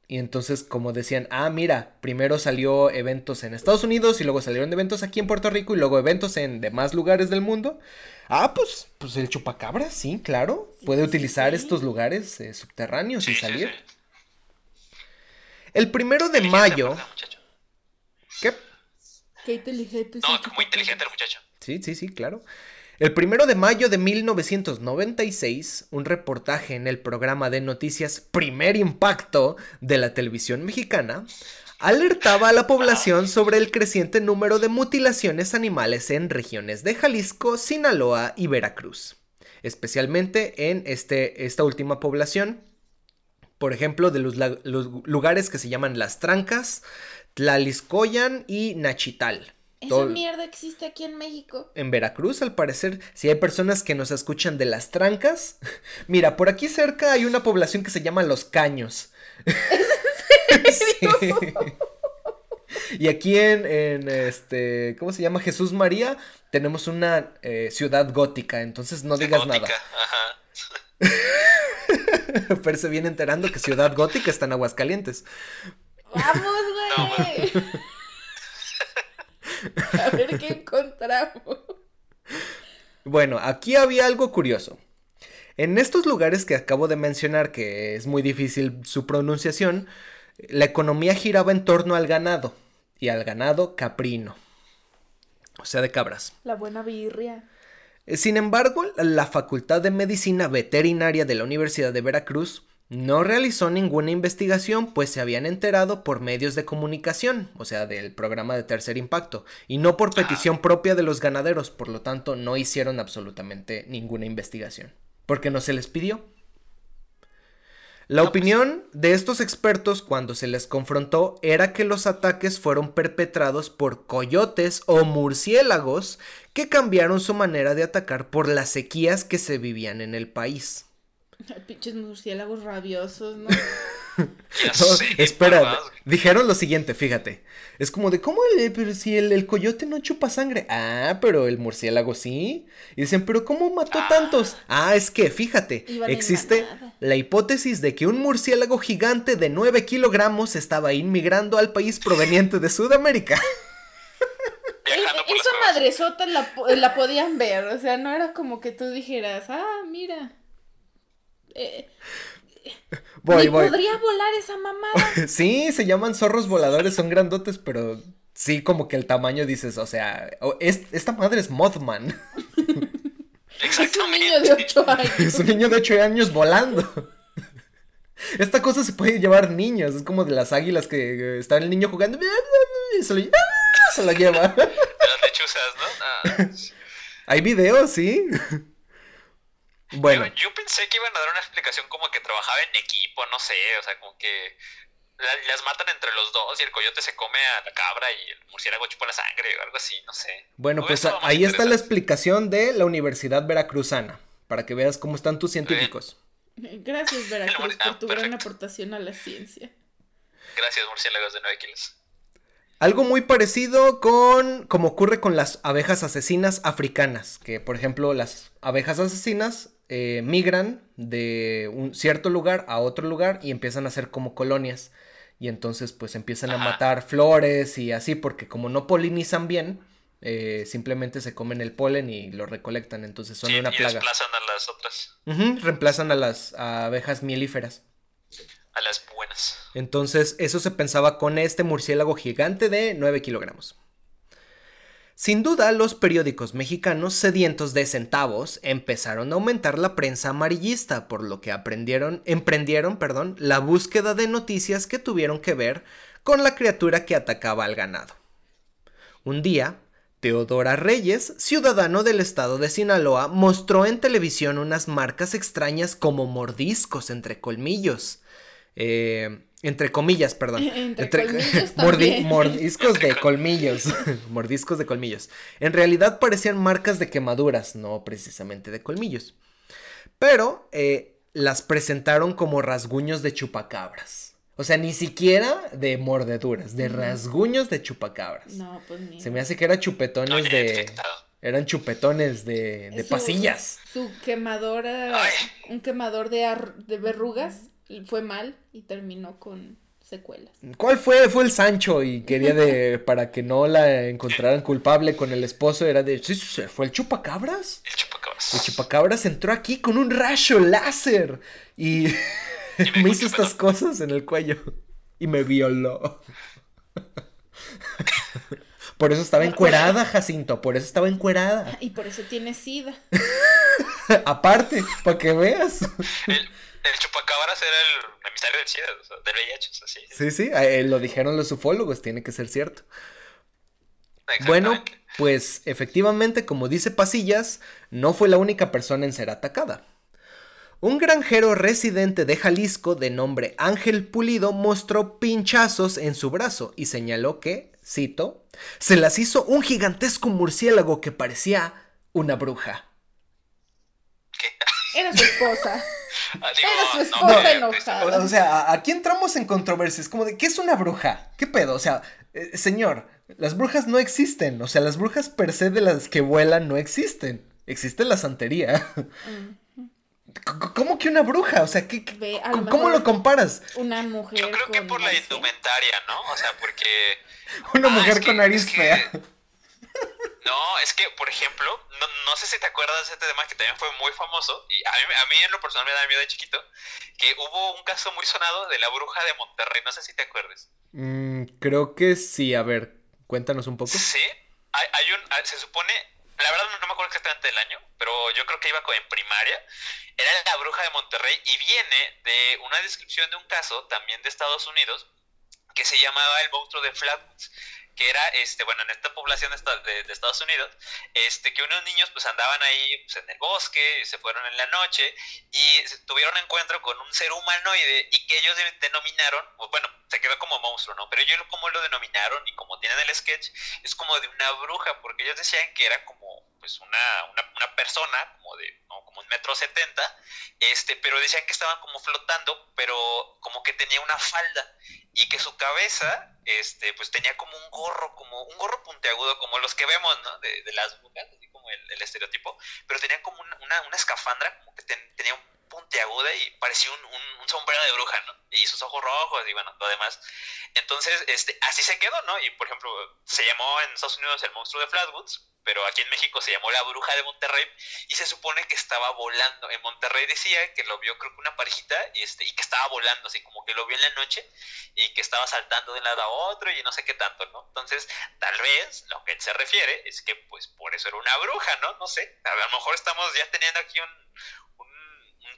Y entonces, como decían, ah, mira, primero salió eventos en Estados Unidos y luego salieron eventos aquí en Puerto Rico y luego eventos en demás lugares del mundo. Ah, pues, pues el chupacabra, sí, claro. Puede sí, utilizar sí. estos lugares eh, subterráneos y Sí, salir. El primero de mayo. ¿Qué? Qué inteligente. No, muy inteligente el muchacho. Sí, sí, sí, claro. El primero de mayo de 1996, un reportaje en el programa de noticias Primer Impacto de la televisión mexicana alertaba a la población sobre el creciente número de mutilaciones animales en regiones de Jalisco, Sinaloa y Veracruz. Especialmente en este, esta última población, por ejemplo, de los, lugares que se llaman Las Trancas, Tlaliscoyan y Nachital. Esa Todo- mierda existe aquí en México. en Veracruz, al parecer, si hay personas que nos escuchan de las trancas. Mira, por aquí cerca hay una población que se llama Los Caños. Sí. Y aquí en, en, este, ¿cómo se llama? Jesús María, tenemos una eh, ciudad gótica, entonces no digas Gótica, nada. Ajá. Pero se viene enterando que ciudad gótica está en Aguascalientes. ¡Vamos, No, güey! A ver qué encontramos. Bueno, aquí había algo curioso. En estos lugares que acabo de mencionar, que es muy difícil su pronunciación, la economía giraba en torno al ganado, y al ganado caprino, o sea, de cabras. La buena birria. Eh, Sin embargo, la Facultad de Medicina Veterinaria de la Universidad de Veracruz no realizó ninguna investigación, pues se habían enterado por medios de comunicación, o sea, del programa de tercer impacto, y no por petición propia de los ganaderos, por lo tanto no hicieron absolutamente ninguna investigación, porque no se les pidió. La pues. opinión de estos expertos cuando se les confrontó era que los ataques fueron perpetrados por coyotes o murciélagos que cambiaron su manera de atacar por las sequías que se vivían en el país. Pinches murciélagos rabiosos, ¿no? Ya No, sé, espera, dijeron lo siguiente, fíjate. Es como de, ¿cómo el, pero si el, el coyote no chupa sangre? Ah, pero el murciélago sí. Y dicen, ¿pero cómo mató Ah. tantos? Ah, es que, fíjate, Iban existe la hipótesis de que un murciélago gigante de 9 kilogramos estaba inmigrando al país proveniente de Sudamérica. Esa madresota la, la podían ver, o sea, no era como que tú dijeras, ah, mira. Eh, voy, podría volar esa mamada. sí, se llaman zorros voladores, son grandotes, pero sí como que el tamaño dices, o sea, esta madre es Mothman. Es un niño de 8 años. Es un niño de 8 años volando. Esta cosa se puede llevar niños, es como de las águilas que está el niño jugando y se lo, se lo lleva. Las lechuzas, ¿no? Ah. Hay videos, sí. Bueno. Yo, pensé que iban a dar una explicación como que trabajaba en equipo, no sé, o sea, como que las matan entre los dos y el coyote se come a la cabra y el murciélago chupa la sangre o algo así, no sé. Bueno, pues ahí está la explicación de la Universidad Veracruzana, para que veas cómo están tus científicos. Gracias, Veracruz, por tu gran aportación a la ciencia. Gracias, murciélagos de 9 kilos. Algo muy parecido con como ocurre con las abejas asesinas africanas, que por ejemplo las abejas asesinas eh, migran de un cierto lugar a otro lugar y empiezan a hacer como colonias y entonces pues empiezan a matar flores y así porque como no polinizan bien, eh, simplemente se comen el polen y lo recolectan, entonces son una plaga. Reemplazan a las otras. reemplazan a las abejas mielíferas. A las buenas. Entonces, eso se pensaba con este murciélago gigante de 9 kilogramos. Sin duda, los periódicos mexicanos sedientos de centavos empezaron a aumentar la prensa amarillista, por lo que aprendieron, emprendieron perdón, la búsqueda de noticias que tuvieron que ver con la criatura que atacaba al ganado. Un día, Teodora Reyes, ciudadano del estado de Sinaloa, mostró en televisión unas marcas extrañas como mordiscos entre colmillos. Eh, entre comillas, perdón. Entre, mordiscos de colmillos. mordiscos de colmillos. En realidad parecían marcas de quemaduras, no precisamente de colmillos. Pero eh, las presentaron como rasguños de chupacabras. O sea, ni siquiera de mordeduras, de rasguños de chupacabras. No, pues ni. Se me hace que eran chupetones de. Eran chupetones de, de pasillas. Su quemadora. Un quemador de, de verrugas fue mal y terminó con secuelas. ¿Cuál fue? Fue el Sancho y quería de para que no la encontraran culpable con el esposo era de sí, fue el chupacabras. El chupacabras. El chupacabras entró aquí con un rayo láser y, me hizo estas cosas en el cuello y me violó. Por eso estaba encuerada, Jacinto, por eso estaba encuerada. Y por eso tiene sida. Aparte, para que veas el chupacabras era el emisario del SIDA, o sea, del VIH, así. Sí, sí, eh, lo dijeron los ufólogos, tiene que ser cierto. Bueno, pues efectivamente, como dice Pasillas, no fue la única persona en ser atacada. Un granjero residente de Jalisco de nombre Ángel Pulido mostró pinchazos en su brazo y señaló que, cito, se las hizo un gigantesco murciélago que parecía una bruja. ¿Qué? Era su esposa. Ah, Era su esposa enojada. O sea, aquí entramos en controversias, como de, ¿qué es una bruja? ¿Qué pedo? O sea, eh, señor, las brujas no existen. O sea, las brujas per se de las que vuelan no existen. Existe la santería. ¿Cómo que una bruja? O sea, ¿qué, ¿cómo lo comparas? Una mujer. Yo creo que por la indumentaria, ¿no? O sea, porque. Una mujer con nariz fea. No, es que, por ejemplo, no, no, sé si te acuerdas de ese tema que también fue muy famoso, y a mí, a mí en lo personal me da miedo de chiquito, que hubo un caso muy sonado de la bruja de Monterrey, no sé si te acuerdas. Mm, creo que sí, a ver, cuéntanos un poco. Sí, hay, hay un, ah, se supone, la verdad no, me acuerdo exactamente del año, pero yo creo que iba en primaria, era la bruja de Monterrey y viene de una descripción de un caso también de Estados Unidos que se llamaba el monstruo de Flatwoods que era, este, bueno, en esta población de, de, Estados Unidos, este, que unos niños pues andaban ahí pues, en el bosque, se fueron en la noche y tuvieron encuentro con un ser humanoide y que ellos denominaron, pues, bueno, se quedó como monstruo, ¿no? Pero ellos como lo denominaron y como tienen el sketch, es como de una bruja, porque ellos decían que era como pues una, una, una persona como de como un metro setenta, este, pero decían que estaban como flotando, pero como que tenía una falda y que su cabeza, este, pues tenía como un gorro, como un gorro puntiagudo, como los que vemos, ¿no? De, de las brujas, así como el, estereotipo, pero tenía como una, una, escafandra, como que tenía un puntiaguda y parecía un, un, sombrero de bruja, ¿no? Y sus ojos rojos y bueno, lo demás. Entonces, este, así se quedó, ¿no? Y por ejemplo, se llamó en Estados Unidos el monstruo de Flatwoods, pero aquí en México se llamó la bruja de Monterrey y se supone que estaba volando. En Monterrey decía que lo vio creo que una parejita y, este, y que estaba volando, así como que lo vio en la noche y que estaba saltando de un lado a otro y no sé qué tanto, ¿no? Entonces, tal vez lo que él se refiere es que pues por eso era una bruja, ¿no? No sé, a lo mejor estamos ya teniendo aquí un, un,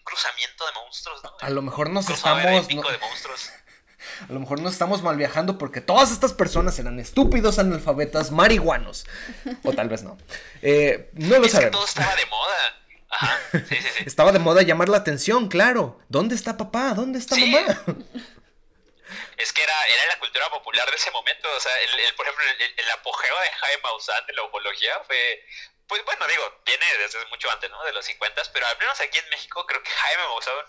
cruzamiento de monstruos, ¿no? A lo mejor nos estamos... No... de monstruos. A lo mejor nos estamos mal viajando porque todas estas personas eran estúpidos analfabetas marihuanos. O tal vez no. Eh, no lo sabemos. todo estaba de moda. Ajá. Sí, sí, sí. Estaba de moda llamar la atención, claro. ¿Dónde está papá? ¿Dónde está mamá? Es que era, era la cultura popular de ese momento. O sea, el, por ejemplo, el, apogeo de Jaime Maussan de la ufología fue, pues bueno, digo, viene desde mucho antes, ¿no? De los 50, pero al menos aquí en México creo que Jaime Maussan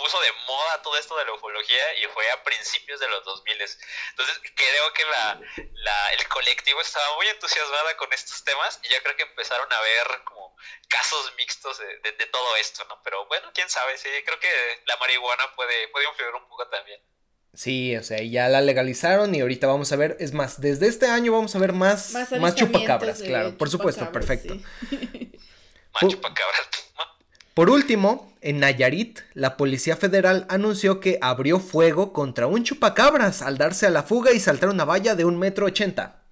puso de moda todo esto de la ufología y fue a principios de los 2000. Entonces creo que la, la, el colectivo estaba muy entusiasmada con estos temas y ya creo que empezaron a ver como casos mixtos de, de, todo esto, ¿no? Pero bueno, quién sabe, sí, creo que la marihuana puede, puede influir un poco también. Sí, o sea, ya la legalizaron y ahorita vamos a ver, es más, desde este año vamos a ver más, más, chupacabras, claro, por supuesto, perfecto. más chupacabras. Por último, en Nayarit, la Policía Federal anunció que abrió fuego contra un chupacabras al darse a la fuga y saltar una valla de un metro ochenta.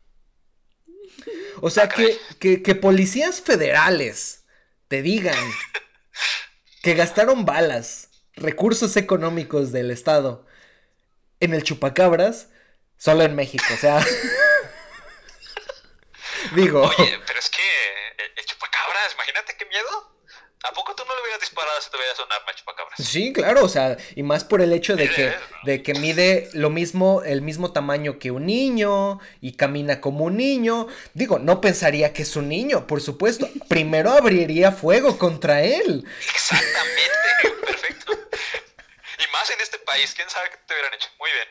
O sea, que, que, policías federales te digan que gastaron balas, recursos económicos del Estado en el chupacabras, solo en México, o sea... digo... Oye, pero es que el chupacabras, imagínate qué miedo. ¿A poco tú no le hubieras disparado si te hubieras un arma chupacabras? Sí, claro, o sea, y más por el hecho de que, de que mide lo mismo, el mismo tamaño que un niño y camina como un niño. Digo, no pensaría que es un niño, por supuesto. Primero abriría fuego contra él. Exactamente. Y más en este país, quién sabe qué te hubieran hecho. Muy bien.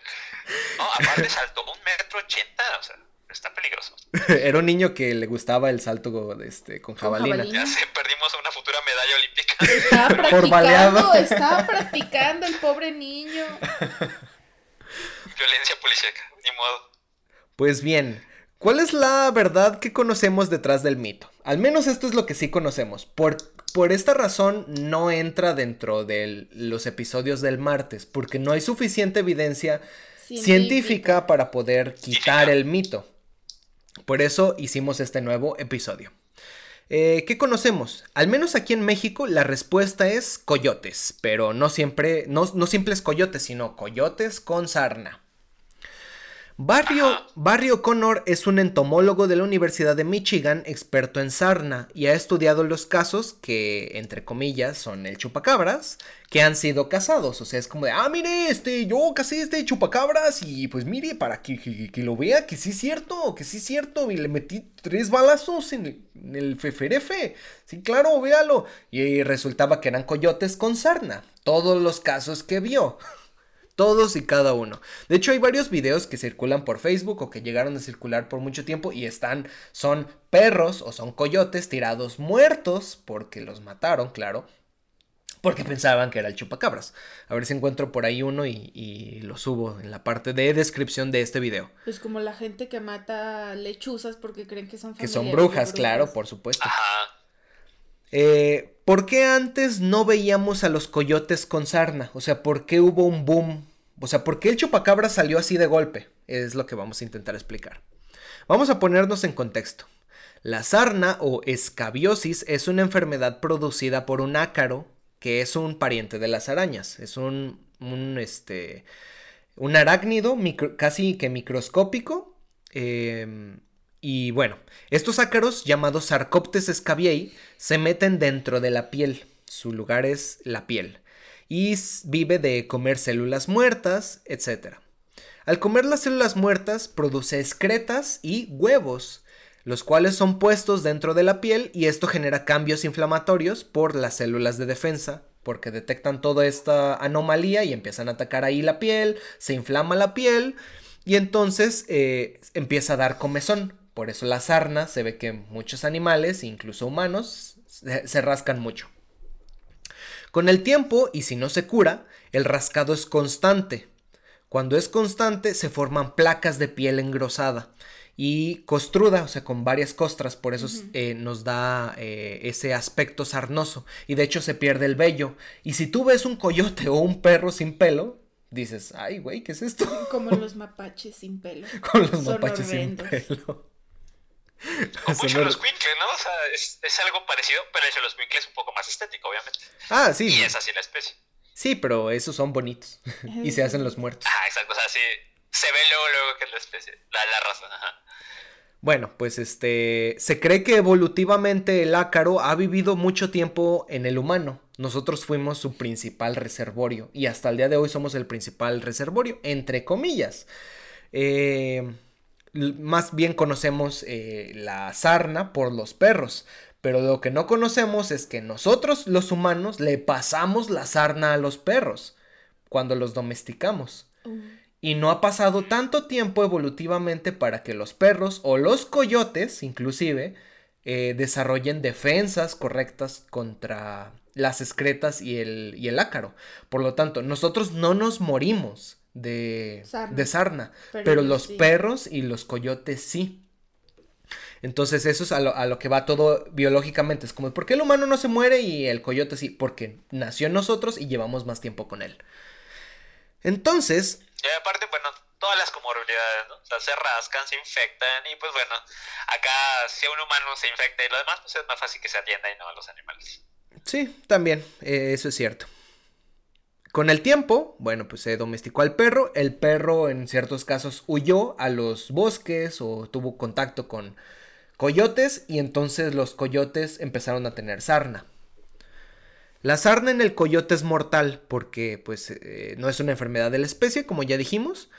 No, aparte saltó un metro ochenta, o sea está peligroso. Era un niño que le gustaba el salto este, con jabalina. Ya sé, perdimos una futura medalla olímpica. Estaba practicando, estaba practicando el pobre niño. Violencia policíaca, ni modo. Pues bien, ¿cuál es la verdad que conocemos detrás del mito? Al menos esto es lo que sí conocemos. Por, por esta razón no entra dentro de los episodios del martes, porque no hay suficiente evidencia científica para poder quitar el mito. Por eso hicimos este nuevo episodio. Eh, ¿Qué conocemos? Al menos aquí en México la respuesta es coyotes, pero no siempre, no, no simples coyotes, sino coyotes con sarna. Barrio, Barrio Connor es un entomólogo de la Universidad de Michigan, experto en sarna, y ha estudiado los casos que, entre comillas, son el chupacabras, que han sido cazados. O sea, es como de, ah, mire, este, yo casé este chupacabras, y pues mire, para que, que, lo vea, que sí es cierto, que sí es cierto, y le metí tres balazos en el, en el feferefe. Sí, claro, véalo. Y resultaba que eran coyotes con sarna. Todos los casos que vio. Todos y cada uno. De hecho, hay varios videos que circulan por Facebook o que llegaron a circular por mucho tiempo y están, son perros o son coyotes tirados muertos porque los mataron, claro. Porque pensaban que era el chupacabras. A ver si encuentro por ahí uno y, lo subo en la parte de descripción de este video. Pues como la gente que mata lechuzas porque creen que son Que son brujas, claro, por supuesto. Eh, ¿Por qué antes no veíamos a los coyotes con sarna? O sea, ¿por qué hubo un boom? O sea, ¿por qué el chupacabra salió así de golpe? Es lo que vamos a intentar explicar. Vamos a ponernos en contexto. La sarna o escabiosis es una enfermedad producida por un ácaro que es un pariente de las arañas. Es un, un, este, un arácnido casi que microscópico. Eh, y bueno, estos ácaros llamados Sarcoptes scabiei se meten dentro de la piel. Su lugar es la piel. Y vive de comer células muertas, etc. Al comer las células muertas produce excretas y huevos, los cuales son puestos dentro de la piel y esto genera cambios inflamatorios por las células de defensa, porque detectan toda esta anomalía y empiezan a atacar ahí la piel, se inflama la piel y entonces eh, empieza a dar comezón. Por eso la sarna se ve que muchos animales, incluso humanos, se, rascan mucho. Con el tiempo, y si no se cura, el rascado es constante. Cuando es constante, se forman placas de piel engrosada y costruda, o sea, con varias costras, por eso eh, nos da eh, ese aspecto sarnoso. Y de hecho se pierde el vello. Y si tú ves un coyote o un perro sin pelo, dices, ay, güey, ¿qué es esto? Como los mapaches sin pelo. Con los mapaches sin pelo. Con mucho los Winkle, ¿no? O sea, es, es, algo parecido, pero el de los Winkle es un poco más estético, obviamente. Ah, sí. Y es así la especie. Sí, pero esos son bonitos. y se hacen los muertos. Ah, exacto. O sea, sí. Se ve luego, luego que es la especie. La, la raza, ajá. Bueno, pues este. Se cree que evolutivamente el ácaro ha vivido mucho tiempo en el humano. Nosotros fuimos su principal reservorio. Y hasta el día de hoy somos el principal reservorio, entre comillas. Eh más bien conocemos eh, la sarna por los perros. Pero lo que no conocemos es que nosotros los humanos le pasamos la sarna a los perros cuando los domesticamos. Mm. Y no ha pasado tanto tiempo evolutivamente para que los perros o los coyotes inclusive eh, desarrollen defensas correctas contra las excretas y el, y el ácaro. Por lo tanto, nosotros no nos morimos de sarna, de sarna pero, los perros y los coyotes sí. Entonces eso es a lo, que va todo biológicamente. Es como, ¿por qué el humano no se muere y el coyote sí? Porque nació en nosotros y llevamos más tiempo con él. Entonces... Y aparte, bueno, todas las comorbilidades, ¿no? O sea, se rascan, se infectan y pues bueno, acá si un humano se infecta y lo demás, pues es más fácil que se atienda y no a los animales. Sí, también, eh, eso es cierto. Con el tiempo, bueno, pues se domesticó al perro. El perro en ciertos casos huyó a los bosques o tuvo contacto con coyotes y entonces los coyotes empezaron a tener sarna. La sarna en el coyote es mortal porque pues eh, no es una enfermedad de la especie, como ya dijimos.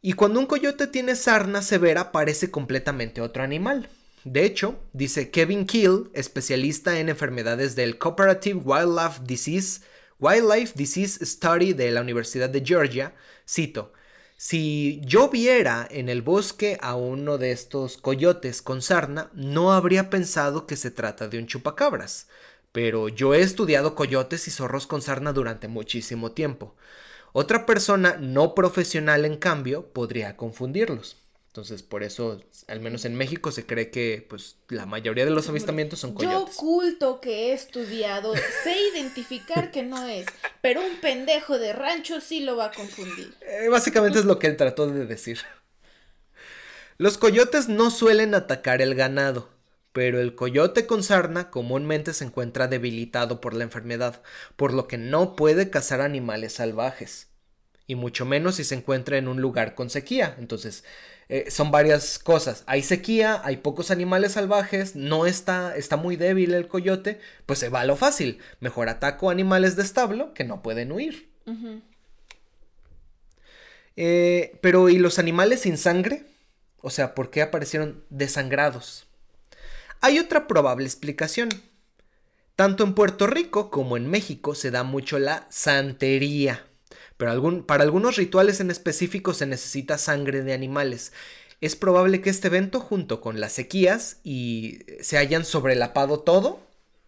Y cuando un coyote tiene sarna severa parece completamente otro animal. De hecho, dice Kevin Keel, especialista en enfermedades del Cooperative Wildlife Disease Wildlife Disease Study de la Universidad de Georgia, cito, si yo viera en el bosque a uno de estos coyotes con sarna, no habría pensado que se trata de un chupacabras. Pero yo he estudiado coyotes y zorros con sarna durante muchísimo tiempo. Otra persona no profesional, en cambio, podría confundirlos. Entonces, por eso, al menos en México, se cree que pues la mayoría de los avistamientos son coyotes. Yo oculto que he estudiado, sé identificar que no es, pero un pendejo de rancho sí lo va a confundir. Eh, básicamente es lo que él trató de decir. Los coyotes no suelen atacar el ganado, pero el coyote con sarna comúnmente se encuentra debilitado por la enfermedad, por lo que no puede cazar animales salvajes, y mucho menos si se encuentra en un lugar con sequía. Entonces, eh, son varias cosas. Hay sequía, hay pocos animales salvajes, no está, está muy débil el coyote, pues se va a lo fácil. Mejor ataco animales de establo que no pueden huir. Eh, pero ¿y los animales sin sangre? O sea, ¿por qué aparecieron desangrados? Hay otra probable explicación. Tanto en Puerto Rico como en México se da mucho la santería pero para algunos rituales en específico se necesita sangre de animales. Es probable que este evento, junto con las sequías, y se hayan sobrelapado todo.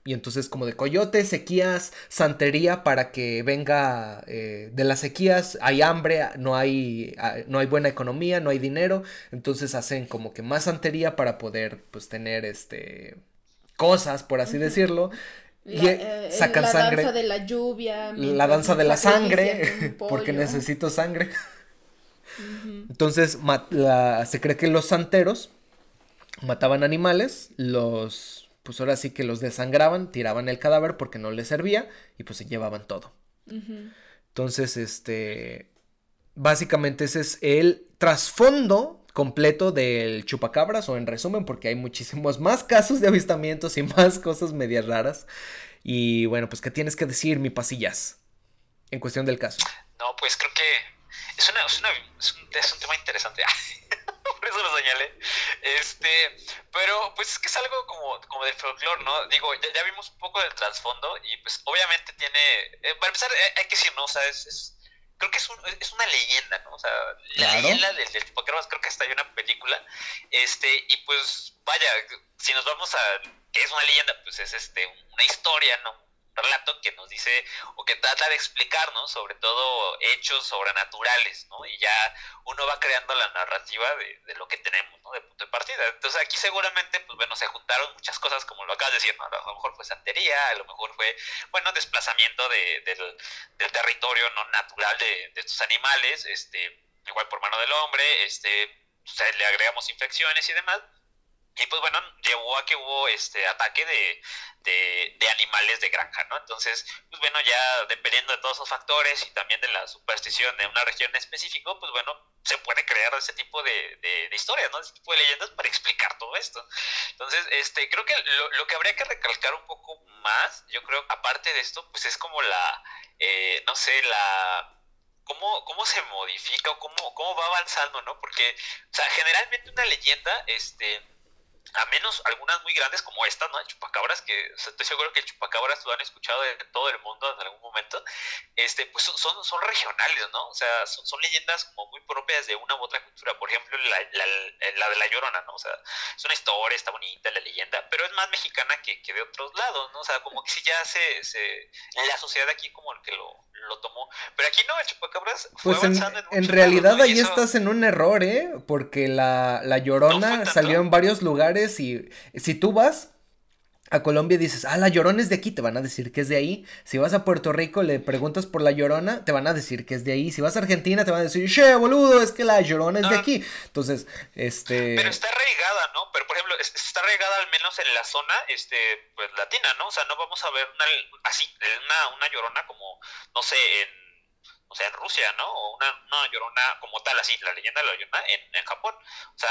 Y entonces como de coyote, sequías, santería para que venga eh, de las sequías, hay hambre, no hay, ah, no hay buena economía, no hay dinero. Entonces hacen como que más santería para poder pues tener este cosas, por así decirlo. La, eh, sacan la danza de la lluvia. La danza de la sangre, porque necesito sangre. Entonces se cree que los santeros mataban animales, los, pues ahora sí que los desangraban, tiraban el cadáver porque no les servía y pues se llevaban todo. Entonces, este, básicamente ese es el trasfondo completo del chupacabras o en resumen porque hay muchísimos más casos de avistamientos y más cosas medias raras. Y bueno, pues ¿qué tienes que decir, mi pasillas? En cuestión del caso. No, pues creo que es, una, es, una, es, un, es un, tema interesante. Por eso lo señalé. Este, pero pues es que es algo como, como del folclore, ¿no? Digo, ya, vimos un poco del trasfondo y pues obviamente tiene... Eh, para empezar, eh, hay que decir, ¿no? O sea, es creo que es, un, es una leyenda, ¿no? O sea, la leyenda del, del creo que hasta hay una película, este, y pues, vaya, si nos vamos a, ¿qué es una leyenda? Pues es este, una historia, ¿no? Relato que nos dice o que trata de explicarnos sobre todo hechos sobrenaturales, ¿no? Y ya uno va creando la narrativa de, lo que tenemos, ¿no? De punto de partida. Entonces aquí seguramente, pues bueno, se juntaron muchas cosas, como lo acabas de decir, ¿no? A lo mejor fue santería, a lo mejor fue, bueno, desplazamiento de, del, del, territorio no natural de, de estos animales, este, igual por mano del hombre, este, le agregamos infecciones y demás. Y pues bueno, llevó a que hubo este ataque de, de, animales de granja, ¿no? Entonces, pues bueno, ya dependiendo de todos esos factores y también de la superstición de una región en pues bueno, se puede crear ese tipo de, de, historias, ¿no? Ese tipo de leyendas para explicar todo esto. Entonces, este, creo que lo, lo, que habría que recalcar un poco más, yo creo, aparte de esto, pues es como la, eh, no sé, la cómo, cómo se modifica o cómo, cómo va avanzando, ¿no? Porque, o sea, generalmente una leyenda, este, a menos algunas muy grandes como esta, ¿no? El chupacabras, que estoy seguro que el chupacabras lo han escuchado de todo el mundo en algún momento, este, pues son, son regionales, ¿no? O sea, son, leyendas como muy propias de una u otra cultura. Por ejemplo, la, la, la, de la Llorona, ¿no? O sea, es una historia, está bonita la leyenda, pero es más mexicana que, que de otros lados, ¿no? O sea, como que si ya se, se la sociedad aquí como el que lo, lo tomó. Pero aquí no, el chupacabras fue pues en, en, en realidad ahí estás en un error, ¿eh? Porque la, la Llorona salió en varios lugares y si tú vas a Colombia y dices, ah, la Llorona es de aquí, te van a decir que es de ahí. Si vas a Puerto Rico, le preguntas por la Llorona, te van a decir que es de ahí. Si vas a Argentina, te van a decir, che, boludo, es que la Llorona es de aquí. Entonces, este... Pero está arraigada, ¿no? Pero, por ejemplo, está arraigada al menos en la zona, este, pues, latina, ¿no? O sea, no vamos a ver una, así, una, una Llorona como, no sé, en o sea, en Rusia, ¿no? O una, una llorona como tal, así, la leyenda de la llorona en, en Japón. O sea,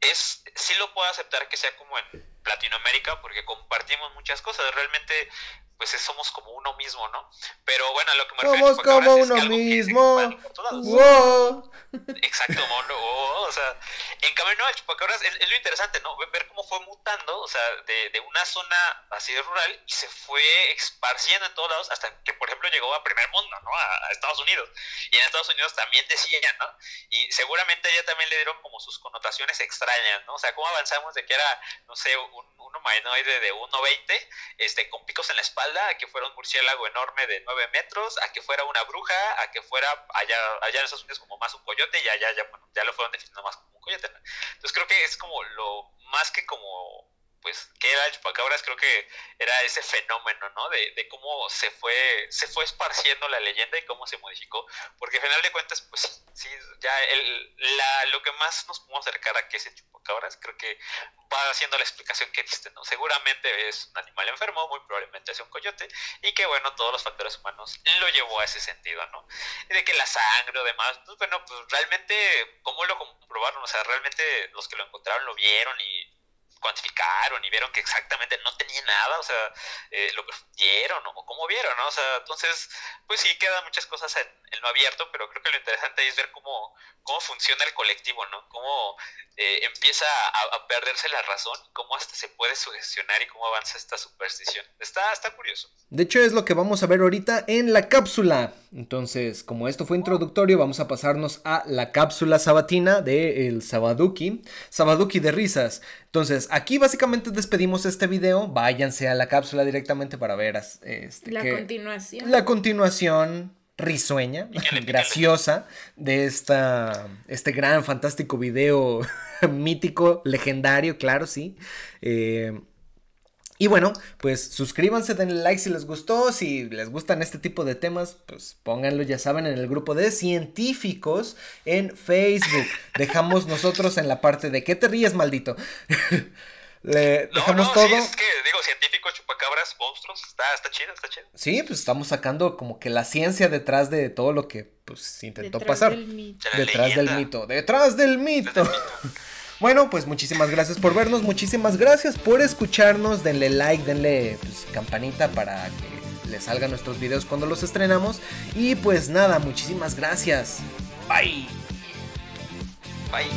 es, sí lo puedo aceptar que sea como en Latinoamérica porque compartimos muchas cosas. Realmente, pues somos como uno mismo, ¿no? Pero bueno, lo que me Somos como uno mismo. Exacto, mono. o sea, en cambio, no, el chupacabras es, lo interesante, ¿no? Ver cómo fue mutando, o sea, de, de una zona así de rural y se fue esparciendo en todos lados hasta que, por ejemplo, llegó a primer mundo, ¿no? A, a Estados Unidos. Y en Estados Unidos también decían, ¿no? Y seguramente ella también le dieron como sus connotaciones extrañas, ¿no? O sea, cómo avanzamos de que era, no sé, un, humanoide de 1,20, este, con picos en la espalda, a que fuera un murciélago enorme de 9 metros, a que fuera una bruja, a que fuera allá, allá en Estados Unidos como más un coyote, y allá ya, bueno, ya lo fueron definiendo más como un coyote. Entonces creo que es como lo más que como pues que era el chupacabras creo que era ese fenómeno no de, de, cómo se fue se fue esparciendo la leyenda y cómo se modificó. Porque al final de cuentas pues sí ya el, la, lo que más nos podemos acercar a que es el chupacabras creo que va haciendo la explicación que diste no seguramente es un animal enfermo muy probablemente es un coyote y que bueno todos los factores humanos lo llevó a ese sentido no de que la sangre o demás pues bueno pues realmente cómo lo comprobaron o sea realmente los que lo encontraron lo vieron y cuantificaron y vieron que exactamente no tenía nada, o sea, eh, lo confundieron o cómo vieron, ¿no? O sea, entonces, pues sí, quedan muchas cosas en, en, lo abierto, pero creo que lo interesante es ver cómo, cómo funciona el colectivo, ¿no? Cómo eh, empieza a, perderse la razón, cómo hasta se puede sugestionar y cómo avanza esta superstición. Está, está curioso. De hecho, es lo que vamos a ver ahorita en la cápsula. Entonces, como esto fue introductorio, vamos a pasarnos a la cápsula sabatina de el Sabaduki, Sabaduki de risas. Entonces, aquí básicamente despedimos este video. Váyanse a la cápsula directamente para ver este, la continuación. La continuación risueña, graciosa de esta, este gran, fantástico video mítico, legendario, claro, sí. Eh, y bueno, pues suscríbanse, denle like si les gustó, si les gustan este tipo de temas, pues pónganlo, ya saben, en el grupo de científicos en Facebook. Dejamos nosotros en la parte de ¿qué te ríes, maldito? Le no, dejamos no, todo. Sí, es que digo, científicos, chupacabras, monstruos, está, está chido, está chido. Sí, pues estamos sacando como que la ciencia detrás de todo lo que pues intentó detrás pasar. Del mito. Detrás del mito. Detrás del mito. Bueno, pues muchísimas gracias por vernos, muchísimas gracias por escucharnos, denle like, denle pues, campanita para que les salgan nuestros videos cuando los estrenamos. Y pues nada, muchísimas gracias. Bye. Bye.